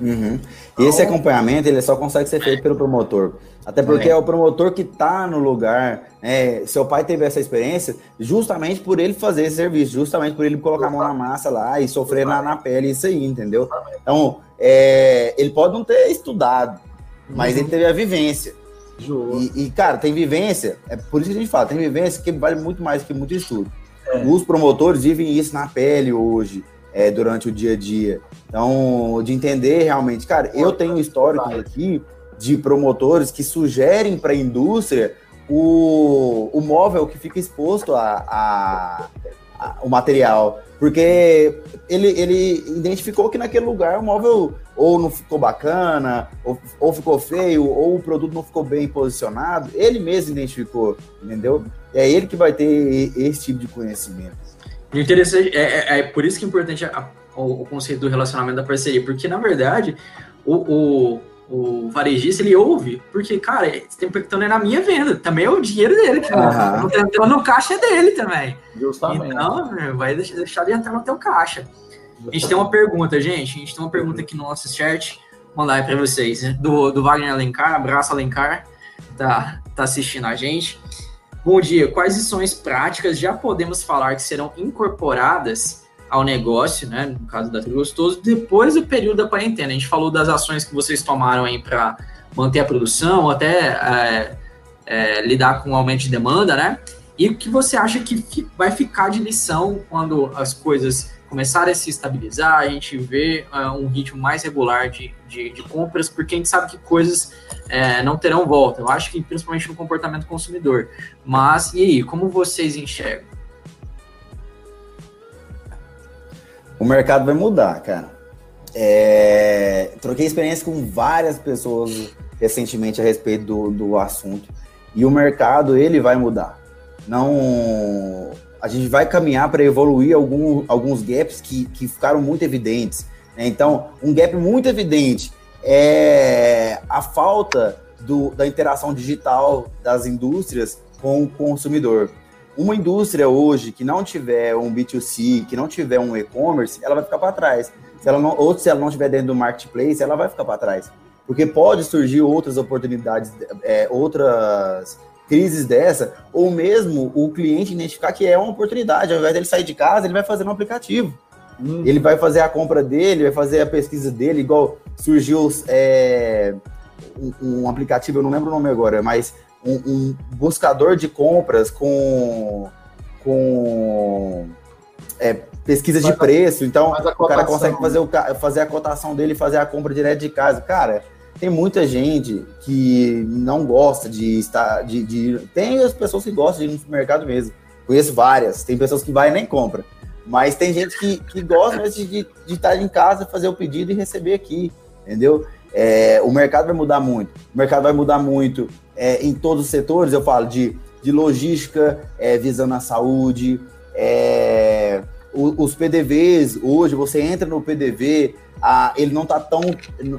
Uhum. E esse então acompanhamento ele só consegue ser feito pelo promotor. Até porque é, é o promotor que está no lugar. Né? Seu pai teve essa experiência justamente por ele fazer esse serviço, justamente por ele colocar a mão na massa lá e sofrer na, na pele isso aí, entendeu? Então, é, ele pode não ter estudado, mas uhum. ele teve a vivência. E, e, cara, tem vivência, é por isso que a gente fala, tem vivência que vale muito mais que muito estudo. É. Os promotores vivem isso na pele hoje é, durante o dia a dia. Então, de entender realmente, cara, eu tenho um histórico aqui de promotores que sugerem para a indústria o, o móvel que fica exposto a, a, a, o material. Porque ele, ele identificou que naquele lugar o móvel ou não ficou bacana, ou, ou ficou feio, ou o produto não ficou bem posicionado. Ele mesmo identificou, entendeu? É ele que vai ter esse tipo de conhecimento. Interessante, é, é, é por isso que é importante a, o, o, conceito do relacionamento da parceria, porque na verdade o, o, o varejista ele ouve, porque, cara, você tem impactando é na minha venda, também é o dinheiro dele, cara. Uhum. Entrando no caixa é dele também. Justamente. Então, vai deixar de entrar no teu caixa. A gente tem uma pergunta, gente. A gente tem uma pergunta aqui no nosso chat. Vou mandar aí para vocês. Né? Do, do Wagner Alencar. Abraço, Alencar. Tá, tá assistindo a gente. Bom dia. Quais lições práticas já podemos falar que serão incorporadas ao negócio, né? No caso da Gostoso, depois do período da quarentena. A gente falou das ações que vocês tomaram aí para manter a produção, até é, é, lidar com o aumento de demanda, né? E o que você acha que vai ficar de lição quando as coisas começarem a se estabilizar, a gente vê uh, um ritmo mais regular de, de, de, compras, porque a gente sabe que coisas é, não terão volta. Eu acho que principalmente no comportamento consumidor. Mas e aí, como vocês enxergam? O mercado vai mudar, cara. É, troquei experiência com várias pessoas recentemente a respeito do, do assunto e o mercado ele vai mudar. Não a gente vai caminhar para evoluir algum, alguns gaps que, que ficaram muito evidentes. Né? Então, um gap muito evidente é a falta do, da interação digital das indústrias com o consumidor. Uma indústria hoje que não tiver um B2C, que não tiver um e-commerce, ela vai ficar para trás. Se ela não, ou se ela não estiver dentro do marketplace, ela vai ficar para trás. Porque pode surgir outras oportunidades, é, outras crises dessa, ou mesmo o cliente identificar que é uma oportunidade, ao invés dele sair de casa, ele vai fazer no aplicativo. Hum. Ele vai fazer a compra dele, vai fazer a pesquisa dele, igual surgiu é, um, um, aplicativo, eu não lembro o nome agora, mas um, um buscador de compras com, com é, pesquisa de preço. Então, o cara consegue fazer, o, fazer a cotação dele e fazer a compra direto de casa. Cara, tem muita gente que não gosta de estar. De, de, tem as pessoas que gostam de ir no supermercado mesmo. Conheço várias. Tem pessoas que vai e nem compra. Mas tem gente que, que gosta de, de, de estar em casa, fazer o pedido e receber aqui. Entendeu? É, o mercado vai mudar muito. O mercado vai mudar muito é, em todos os setores. Eu falo de, de logística, é, visando a saúde. É, os PDVs, hoje, você entra no PDV, a, ele não está tão.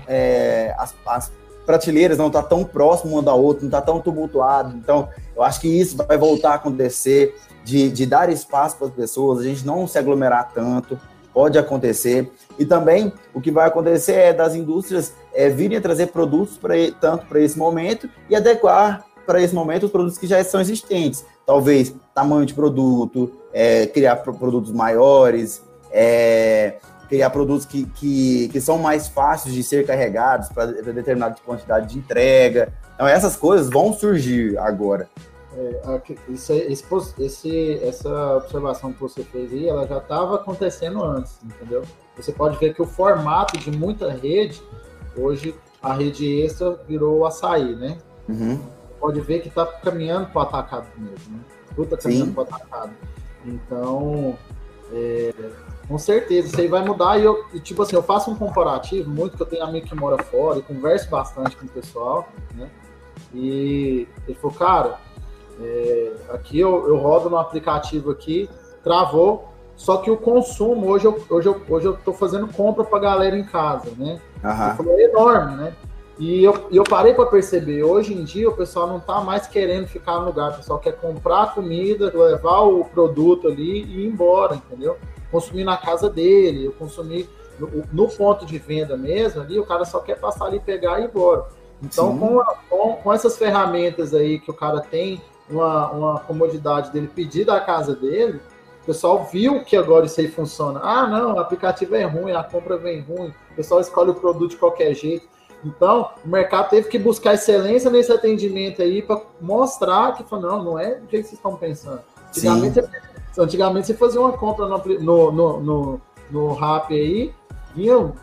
É, as, as, prateleiras não tá tão próximo uma da outra, não está tão tumultuado. Então, eu acho que isso vai voltar a acontecer, de, de dar espaço para as pessoas, a gente não se aglomerar tanto, pode acontecer. E também o que vai acontecer é das indústrias é, virem a trazer produtos pra, tanto para esse momento e adequar para esse momento os produtos que já são existentes. Talvez tamanho de produto, é, criar produtos maiores, é, criar produtos que, que, que são mais fáceis de ser carregados para determinada quantidade de entrega. Então, essas coisas vão surgir agora. É, esse, esse, essa observação que você fez aí, ela já estava acontecendo antes, entendeu? Você pode ver que o formato de muita rede, hoje a rede extra virou o açaí, né? Uhum. Pode ver que está caminhando para o atacado mesmo, né? Tudo está caminhando para o atacado. Então, é, com certeza, isso aí vai mudar. E, eu, e, tipo assim, eu faço um comparativo, muito que eu tenho amigo que mora fora e converso bastante com o pessoal, né? E ele falou, cara, é, aqui eu, eu rodo no aplicativo aqui, travou, Só que o consumo, hoje eu, hoje eu, hoje eu tô fazendo compra para galera em casa, né? Uhum. É enorme, né? E eu, eu parei para perceber, hoje em dia o pessoal não está mais querendo ficar no lugar, o pessoal quer comprar comida, levar o produto ali e ir embora, entendeu? Consumir na casa dele, eu consumir no, no, ponto de venda mesmo ali, o cara só quer passar ali, pegar e ir embora. Então, com, a, com, com, essas ferramentas aí que o cara tem, uma, uma comodidade dele pedir da casa dele, o pessoal viu que agora isso aí funciona. Ah, não, o aplicativo é ruim, a compra vem ruim, o pessoal escolhe o produto de qualquer jeito. Então, o mercado teve que buscar excelência nesse atendimento aí para mostrar que, não, não é do jeito que vocês estão pensando. Antigamente, você, antigamente você fazia uma compra no, no, no, no, no Rap aí, vinha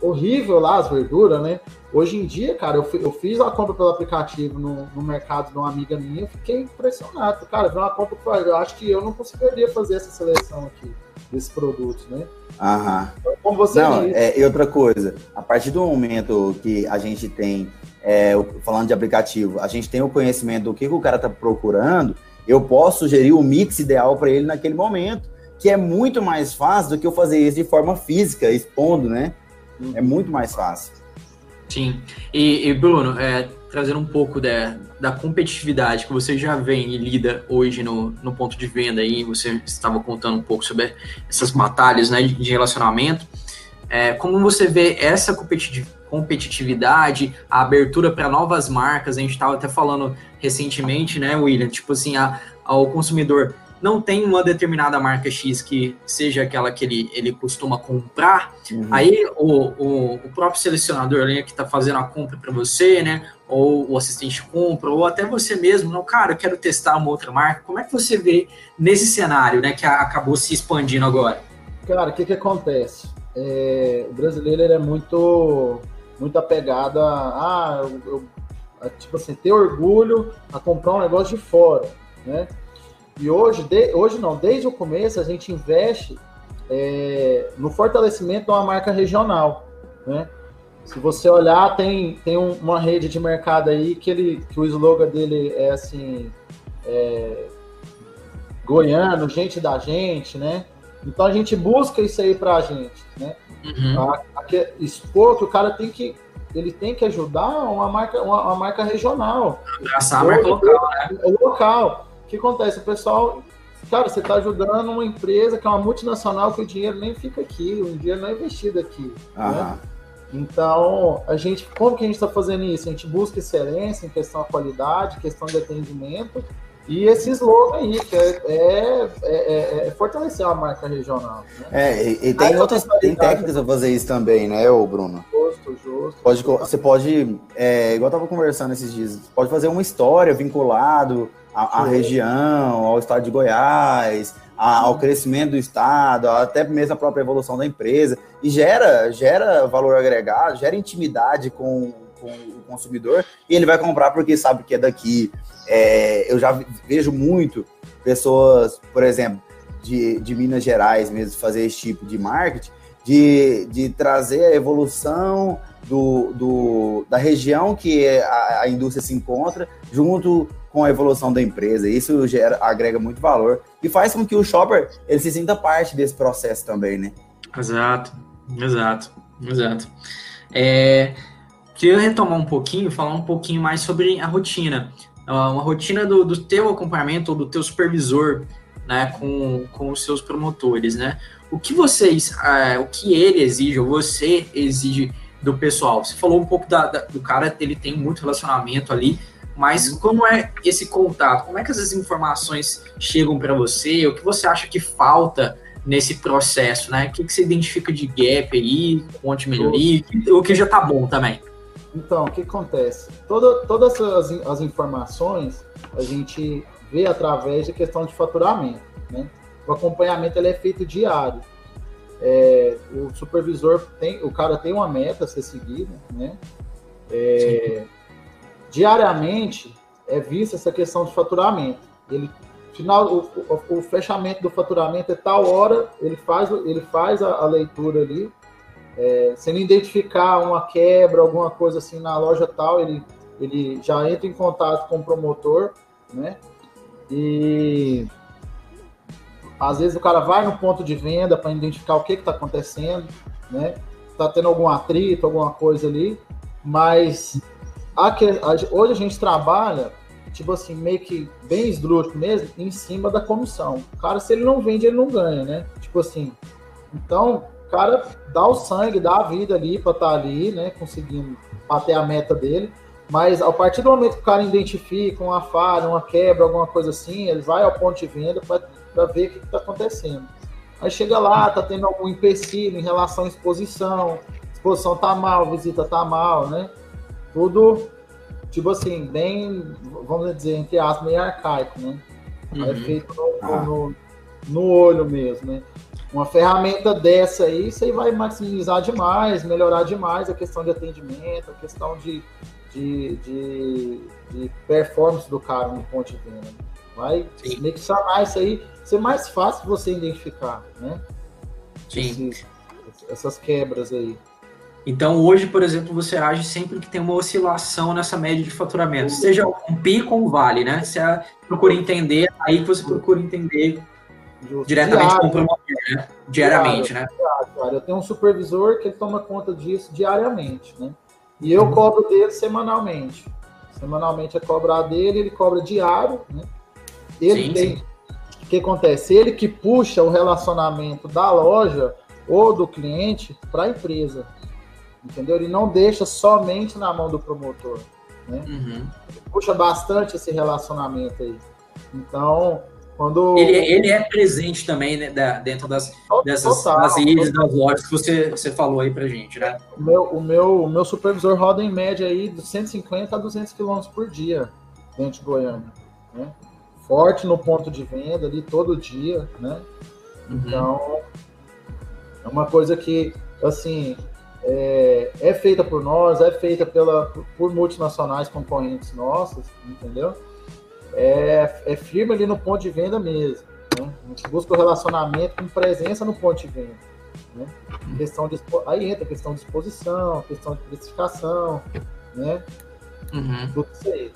horrível lá as verduras, né? Hoje em dia, cara, eu, eu fiz a compra pelo aplicativo no, no mercado de uma amiga minha, eu fiquei impressionado. Cara, foi uma compra que eu acho que eu não conseguiria fazer essa seleção aqui desses produtos, né? Aham. Então, como você Não, é, e outra coisa, a partir do momento que a gente tem, é, falando de aplicativo, a gente tem o conhecimento do que, que o cara está procurando, eu posso sugerir o mix ideal para ele naquele momento, que é muito mais fácil do que eu fazer isso de forma física, expondo, né? É muito mais fácil. Sim. E, e Bruno, é, trazendo um pouco da, da competitividade que você já vem e lida hoje no, no ponto de venda aí, você estava contando um pouco sobre essas batalhas né, de relacionamento. É, como você vê essa competitividade, a abertura para novas marcas? A gente estava até falando recentemente, né, William? Tipo assim, a, ao consumidor não tem uma determinada marca X que seja aquela que ele, ele costuma comprar, uhum. aí o, o, o, próprio selecionador ali que está fazendo a compra para você, né? Ou o assistente compra, ou até você mesmo, não, cara, eu quero testar uma outra marca. Como é que você vê nesse cenário, né, que acabou se expandindo agora? Cara, o que que acontece? É, o brasileiro é muito muito apegado a, ah, eu, eu, a, tipo assim, ter orgulho a comprar um negócio de fora, né? E hoje, de, hoje não, desde o começo a gente investe é, no fortalecimento de uma marca regional, né? Se você olhar, tem, tem uma rede de mercado aí que, ele, que o slogan dele é assim, é, goiano, gente da gente, né? Então a gente busca isso aí pra gente, né? Uhum. A, a, expor que o cara tem que ele tem que ajudar uma marca, uma, uma marca regional. Abraçar a marca local, né? Local. O que acontece? O pessoal, cara, você está ajudando uma empresa que é uma multinacional que o dinheiro nem fica aqui, o dinheiro não é investido aqui. Né? Então, a gente, como que a gente está fazendo isso? A gente busca excelência em questão de qualidade, questão de atendimento, e esse slogan aí, que é, é, é, é fortalecer a marca regional. Né? É, e, e tem outras tem técnicas para fazer isso também, né, ô Bruno? Justo, justo. Pode, você pode, é, igual eu estava conversando esses dias, pode fazer uma história vinculado à, à região, ao estado de Goiás, a, ao crescimento do estado, até mesmo a própria evolução da empresa, e gera, gera valor agregado, gera intimidade com, com o consumidor, e ele vai comprar porque sabe que é daqui. É, eu já vejo muito pessoas, por exemplo, de, de Minas Gerais mesmo, fazer esse tipo de marketing, de, de trazer a evolução do, do, da região que a, a indústria se encontra, junto com a evolução da empresa. Isso gera, agrega muito valor e faz com que o shopper ele se sinta parte desse processo também, né? Exato, exato, exato. É, queria retomar um pouquinho, falar um pouquinho mais sobre a rotina. Ah, uma rotina do, do teu acompanhamento ou do teu supervisor né, com, com os seus promotores, né? O que vocês, é, o que ele exige, ou você exige do pessoal? Você falou um pouco da, da, do cara, ele tem muito relacionamento ali, mas uhum. como é esse contato? Como é que essas informações chegam para você? O que você acha que falta nesse processo, né? O que, que você identifica de gap aí, ponto de melhoria, o que já tá bom também? Então, o que acontece? Toda, todas as, as informações a gente vê através de questão de faturamento, né? O acompanhamento ele é feito diário. É, o supervisor tem, o cara tem uma meta a ser seguida, né? É, diariamente é vista essa questão de faturamento. Ele final o, o, o, fechamento do faturamento é tal hora, ele faz ele faz a, a leitura ali. É, se ele identificar uma quebra, alguma coisa assim na loja tal, ele ele já entra em contato com o promotor, né? E às vezes o cara vai no ponto de venda para identificar o que está acontecendo, né? Está tendo algum atrito, alguma coisa ali, mas a, a, hoje a gente trabalha, tipo assim, meio que bem esdrúxulo mesmo, em cima da comissão. O cara, se ele não vende, ele não ganha, né? Tipo assim. Então, o cara dá o sangue, dá a vida ali para estar tá ali, né? Conseguindo bater a meta dele. Mas a partir do momento que o cara identifica uma falha, uma quebra, alguma coisa assim, ele vai ao ponto de venda para ver o que está acontecendo. Aí chega lá, tá tendo algum empecilho em relação à exposição, exposição tá mal, visita tá mal, né? Tudo, tipo assim, bem, vamos dizer, entre aspas, meio arcaico, né? É uhum. É feito no, ah. no, no, olho mesmo, né? Uma ferramenta dessa aí, isso aí vai maximizar demais, melhorar demais a questão de atendimento, a questão de de, de, de performance do cara no ponto de venda. Vai Sim. meio que sanar isso aí, ser mais fácil você identificar, né? Sim. Esses, essas quebras aí. Então, hoje, por exemplo, você age sempre que tem uma oscilação nessa média de faturamento, seja um pico ou um vale, né? Você procura entender, aí que você procura entender diretamente Diário. com o promotor, né? Diariamente, Diário. né? Diário. Eu tenho um supervisor que ele toma conta disso diariamente, né? E eu cobro dele semanalmente. Semanalmente é cobrar dele, ele cobra diário, né? Ele sim, tem. Sim. O que acontece? Ele que puxa o relacionamento da loja ou do cliente para a empresa. Entendeu? Ele não deixa somente na mão do promotor. Né? Uhum. Puxa bastante esse relacionamento aí. Então, quando... Ele, ele é presente também né, da, dentro das, dessas total, das ilhas, total. das lojas que você, você falou aí pra gente, né? O meu, o meu, o meu supervisor roda em média aí de 150 a 200 quilômetros por dia dentro de Goiânia, né? Forte no ponto de venda ali todo dia, né? Uhum. Então, é uma coisa que, assim, é, é feita por nós, é feita pela, por multinacionais concorrentes nossas, entendeu? é, é firme ali no ponto de venda mesmo. Né? A gente busca o relacionamento com presença no ponto de venda. Né? Questão de, aí entra a questão de exposição, questão de precificação, né? Uhum. Tudo isso aí.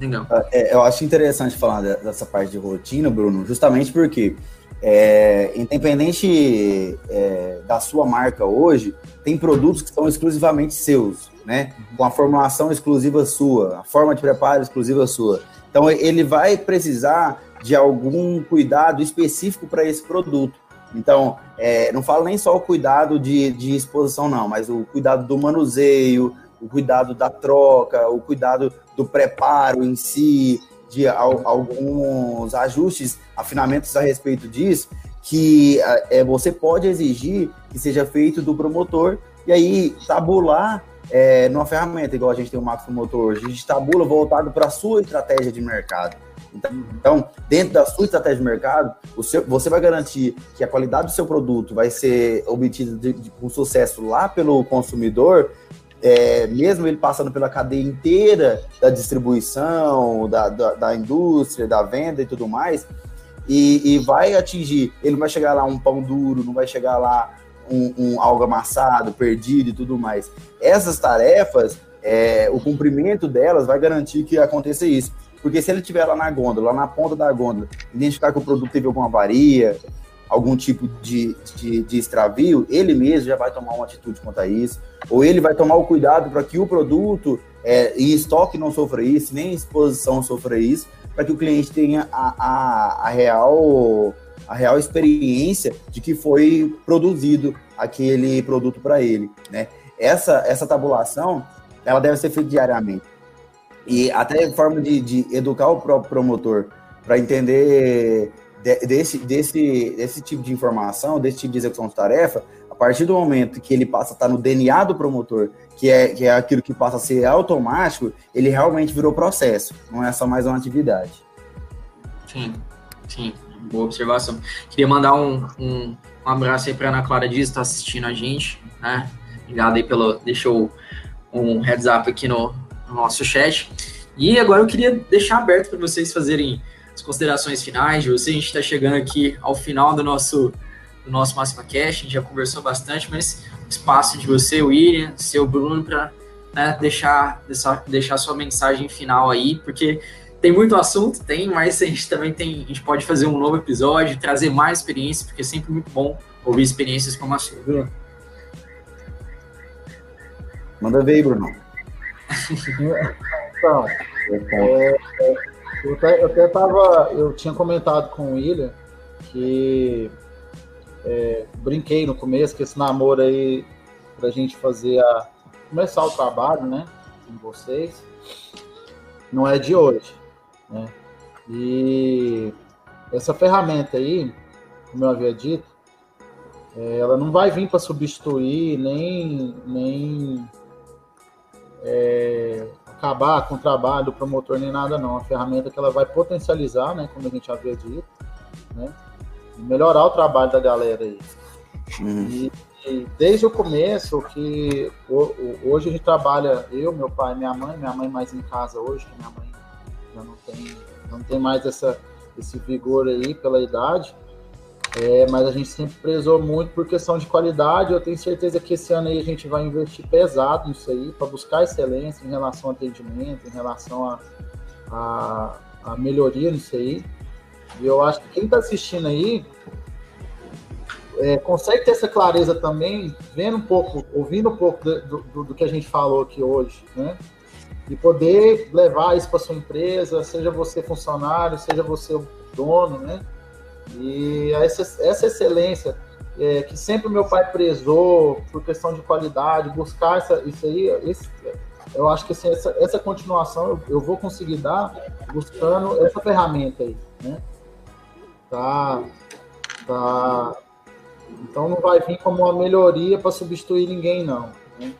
Legal. É, eu acho interessante falar dessa parte de rotina, Bruno, justamente porque, é, independente é, da sua marca hoje, tem produtos que são exclusivamente seus né? Com a formulação exclusiva sua, a forma de preparo exclusiva sua. Então ele vai precisar de algum cuidado específico para esse produto. Então, é, não falo nem só o cuidado de, de exposição, não, mas o cuidado do manuseio, o cuidado da troca, o cuidado do preparo em si, de alguns ajustes, afinamentos a respeito disso, que é, você pode exigir que seja feito do promotor e aí tabular é, numa ferramenta, igual a gente tem o Max Motor hoje, a gente tabula voltado para a sua estratégia de mercado. Então, então, dentro da sua estratégia de mercado, seu, você vai garantir que a qualidade do seu produto vai ser obtida com sucesso lá pelo consumidor, é, mesmo ele passando pela cadeia inteira da distribuição, da, da, da indústria, da venda e tudo mais, e, e, vai atingir, ele não vai chegar lá um pão duro, não vai chegar lá um, um algo amassado, perdido e tudo mais. Essas tarefas, é, o cumprimento delas vai garantir que aconteça isso. Porque se ele estiver lá na gôndola, lá na ponta da gôndola, identificar que o produto teve alguma avaria, algum tipo de, de, de, extravio, ele mesmo já vai tomar uma atitude quanto a isso, ou ele vai tomar o cuidado para que o produto é, em estoque não sofra isso, nem exposição sofra isso, para que o cliente tenha a, a, a real a real experiência de que foi produzido aquele produto para ele, né? Essa, essa tabulação, ela deve ser feita diariamente. E até forma de, de educar o próprio promotor para entender de, desse, desse, desse tipo de informação, desse tipo de execução de tarefa, a partir do momento que ele passa a estar no DNA do promotor, que é, que é aquilo que passa a ser automático, ele realmente virou processo, não é só mais uma atividade. Sim, sim boa observação. Queria mandar um, um, um abraço aí para Ana Clara Dias, está assistindo a gente, né? Obrigado aí pelo. Deixou um heads up aqui no, no nosso chat. E agora eu queria deixar aberto para vocês fazerem as considerações finais de você. A gente está chegando aqui ao final do nosso, do nosso Máxima Cash, a gente já conversou bastante, mas espaço de você, o William, seu Bruno, para né, deixar, deixar, deixar sua mensagem final aí, porque tem muito assunto, tem, mas a gente também tem, a gente pode fazer um novo episódio, trazer mais experiências, porque é sempre muito bom ouvir experiências como a sua. Manda ver aí, Bruno. então, é, eu, até, eu até tava, eu tinha comentado com o William que é, brinquei no começo que esse namoro aí pra gente fazer a começar o trabalho, né, com vocês, não é de hoje, né? E essa ferramenta aí, como eu havia dito, é, ela não vai vir para substituir nem nem é, acabar com o trabalho do promotor nem nada não. A ferramenta que ela vai potencializar, né, como a gente havia dito, né, melhorar o trabalho da galera aí. Uhum. E, e, desde o começo que hoje a gente trabalha eu, meu pai, minha mãe, minha mãe mais em casa hoje, que minha mãe já não tem não tem mais essa esse vigor aí pela idade. É, mas a gente sempre prezou muito por questão de qualidade. Eu tenho certeza que esse ano aí a gente vai investir pesado nisso aí, para buscar excelência em relação ao atendimento, em relação a, a, a melhoria nisso aí. E eu acho que quem está assistindo aí é, consegue ter essa clareza também, vendo um pouco, ouvindo um pouco do, do, do que a gente falou aqui hoje, né? E poder levar isso para sua empresa, seja você funcionário, seja você dono, né? E essa, essa excelência é, que sempre meu pai prezou por questão de qualidade, buscar essa, isso aí, esse, eu acho que assim, essa, essa continuação eu, eu, vou conseguir dar buscando essa ferramenta aí, né? Tá, tá. Então não vai vir como uma melhoria para substituir ninguém, não. Né?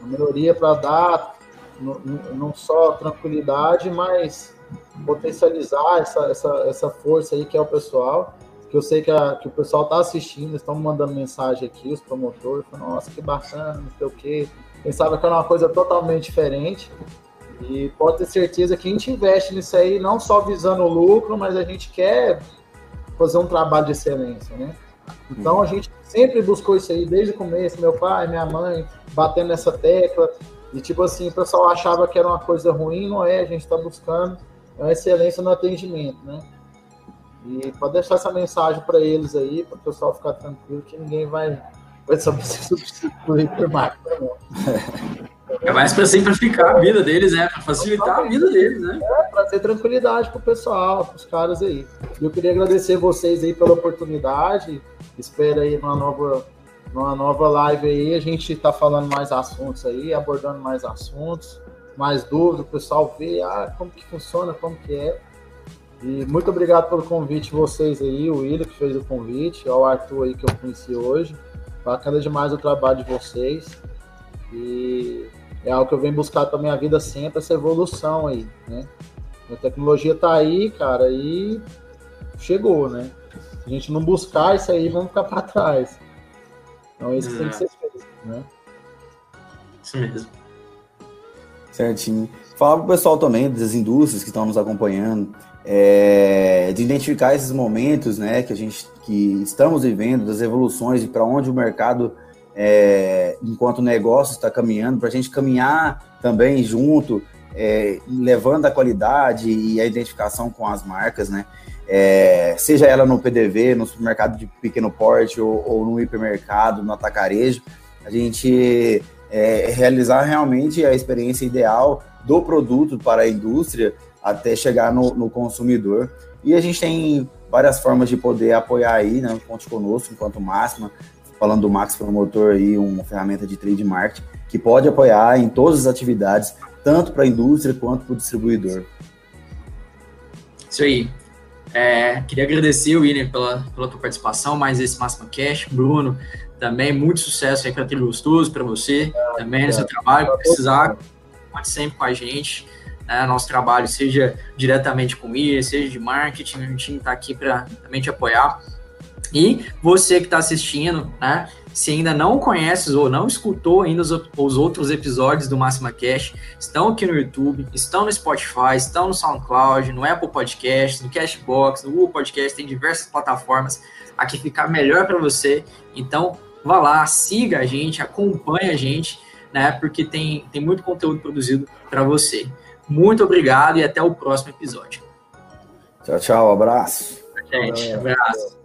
Uma melhoria para dar não, não só tranquilidade, mas potencializar essa, essa, essa força aí que é o pessoal, que eu sei que, a, que o pessoal está assistindo, estão mandando mensagem aqui, os promotores, falando, nossa, que bacana, não sei o quê. Pensava que era uma coisa totalmente diferente. E pode ter certeza que a gente investe nisso aí, não só visando o lucro, mas a gente quer fazer um trabalho de excelência, né? Então a gente sempre buscou isso aí desde o começo, meu pai, minha mãe, batendo nessa tecla. E tipo assim, o pessoal achava que era uma coisa ruim, não é, a gente está buscando a excelência no atendimento, né? E pode deixar essa mensagem para eles aí, para o pessoal ficar tranquilo, que ninguém vai, vai saber se substituir por máquina, não. É mais para simplificar a vida deles, né? Para facilitar a vida deles, né? É, para ter tranquilidade para o pessoal, para os caras aí. Eu queria agradecer vocês aí pela oportunidade. Espero aí numa nova, numa nova live aí a gente está falando mais assuntos aí, abordando mais assuntos mais dúvida, o pessoal vê ah, como que funciona, como que é. E muito obrigado pelo convite vocês aí, o William que fez o convite, ao Arthur aí que eu conheci hoje. Bacana demais o trabalho de vocês. E é algo que eu venho buscar para minha vida sempre, essa evolução aí, né? A tecnologia tá aí, cara, e chegou, né? Se a gente não buscar isso aí, vamos ficar para trás. Então isso é. tem que ser feito, né? Isso mesmo. Certinho. Falar para o pessoal também das indústrias que estão nos acompanhando, é, de identificar esses momentos, né, que a gente que estamos vivendo, das evoluções e para onde o mercado, é, enquanto negócio está caminhando, para a gente caminhar também junto, é, levando a qualidade e a identificação com as marcas, né? É, seja ela no PDV, no supermercado de pequeno porte ou, ou no hipermercado, no atacarejo, a gente é, realizar realmente a experiência ideal do produto para a indústria até chegar no, no, consumidor. E a gente tem várias formas de poder apoiar aí, né? Conte conosco enquanto máxima, falando do Max Promotor aí, uma ferramenta de trade marketing que pode apoiar em todas as atividades, tanto para a indústria quanto para o distribuidor. Isso aí. É, queria agradecer, William, pela, pela tua participação, mais esse Máxima Cash. Bruno, também muito sucesso aí para Trilho Gostoso, para você, também no seu trabalho. Precisar, pode sempre com a gente. Né, nosso trabalho, seja diretamente com ele, seja de marketing, a gente está aqui para também te apoiar. E você que está assistindo, né? Se ainda não conhece ou não escutou ainda os, os, outros episódios do Máxima Cash, estão aqui no YouTube, estão no Spotify, estão no SoundCloud, no Apple Podcast, no Cashbox, no Google Podcast, tem diversas plataformas. Aqui ficar melhor para você. Então, vá lá, siga a gente, acompanhe a gente. né? Porque tem, tem muito conteúdo produzido para você. Muito obrigado e até o próximo episódio. Tchau, tchau. Abraço. Gente, abraço.